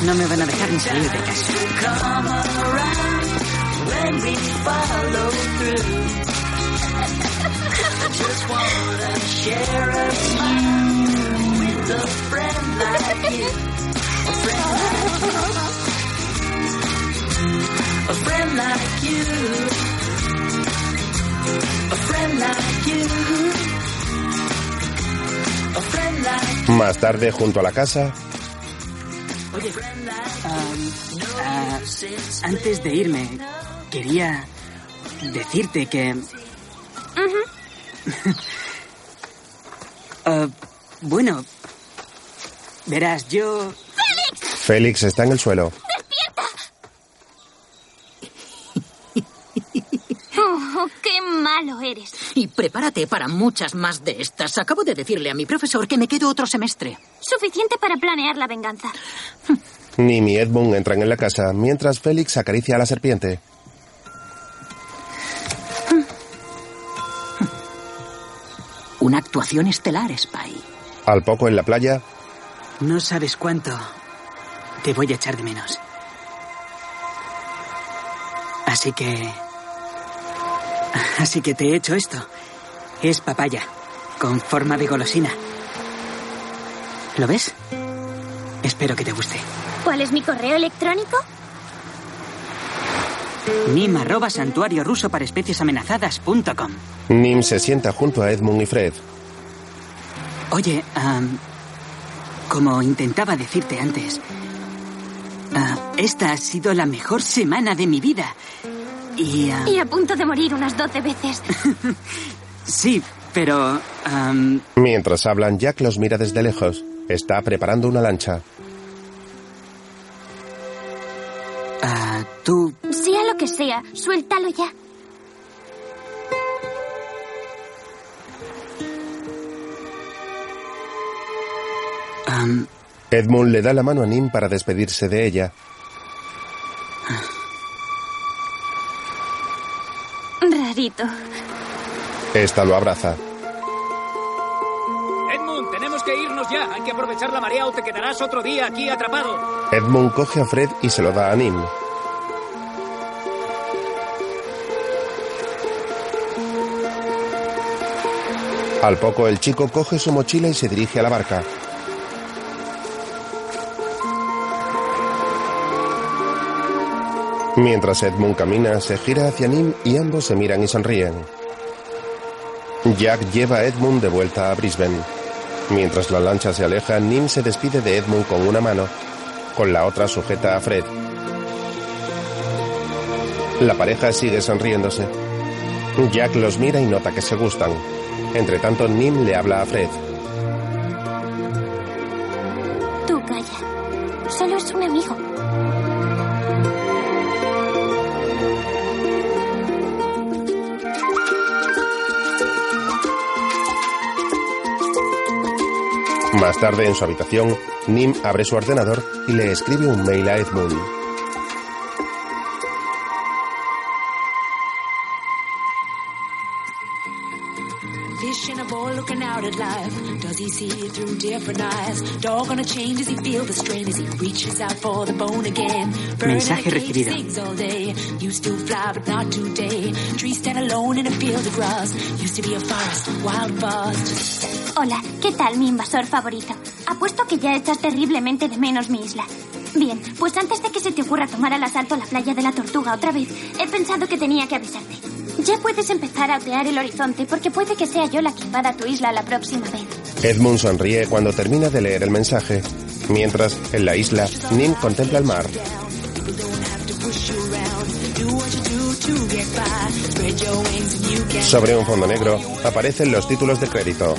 No me van a dejar ni salir de casa. <laughs> A friend like you. A friend like you. A friend like Más tarde, junto a la casa, Oye, am, ah, antes de irme, quería decirte que... Ah, <laughs> bueno, verás, yo... Félix está en el suelo. Oh, qué malo eres. Y prepárate para muchas más de estas. Acabo de decirle a mi profesor que me quedo otro semestre. Suficiente para planear la venganza. <laughs> Nim y Edmund entran en la casa, mientras Félix acaricia a la serpiente. <laughs> Una actuación estelar, Spy. Al poco en la playa, No sabes cuánto te voy a echar de menos. Así que... Así que te he hecho esto. Es papaya, con forma de golosina. ¿Lo ves? Espero que te guste. ¿Cuál es mi correo electrónico? Nim arroba santuario ruso para especies amenazadas.com. Nim se sienta junto a Edmund y Fred. Oye, como intentaba decirte antes, ah, esta ha sido la mejor semana de mi vida. Y ah, Y a punto de morir unas 12 veces. <laughs> sí, pero Mientras hablan, Jack los mira desde lejos. Está preparando una lancha. ah, tú Sea lo que sea, suéltalo ya. Edmund le da la mano a Nim para despedirse de ella. Esta lo abraza. Edmund, tenemos que irnos ya. Hay que aprovechar la marea o te quedarás otro día aquí atrapado. Edmund coge a Fred y se lo da a Nim. Al poco el chico coge su mochila y se dirige a la barca. Mientras Edmund camina, se gira hacia Nim y ambos se miran y sonríen. Jack lleva a Edmund de vuelta a Brisbane. Mientras la lancha se aleja, Nim se despide de Edmund con una mano. Con la otra sujeta a Fred. La pareja sigue sonriéndose. Jack los mira y nota que se gustan. Entre tanto, Nim le habla a Fred. Más tarde, en su habitación, Nim abre su ordenador y le escribe un mail a Edmund. Dog on a chain, does he feel the strain as he reaches out for the bone again? Bird a Mensaje recibido. sings all day. Used to fly, but not today. Trees stand alone in a field of grass. Used to be a forest, wild vast. Hola, ¿qué tal mi invasor favorito? Apuesto que ya echas terriblemente de menos mi isla. Bien, pues antes de que se te ocurra tomar al asalto la playa de la tortuga otra vez, he pensado que tenía que avisarte. Ya puedes empezar a otear el horizonte porque puede que sea yo la que invada tu isla la próxima vez. Edmund sonríe cuando termina de leer el mensaje. Mientras, en la isla, Nim contempla el mar. Sobre un fondo negro, aparecen los títulos de crédito.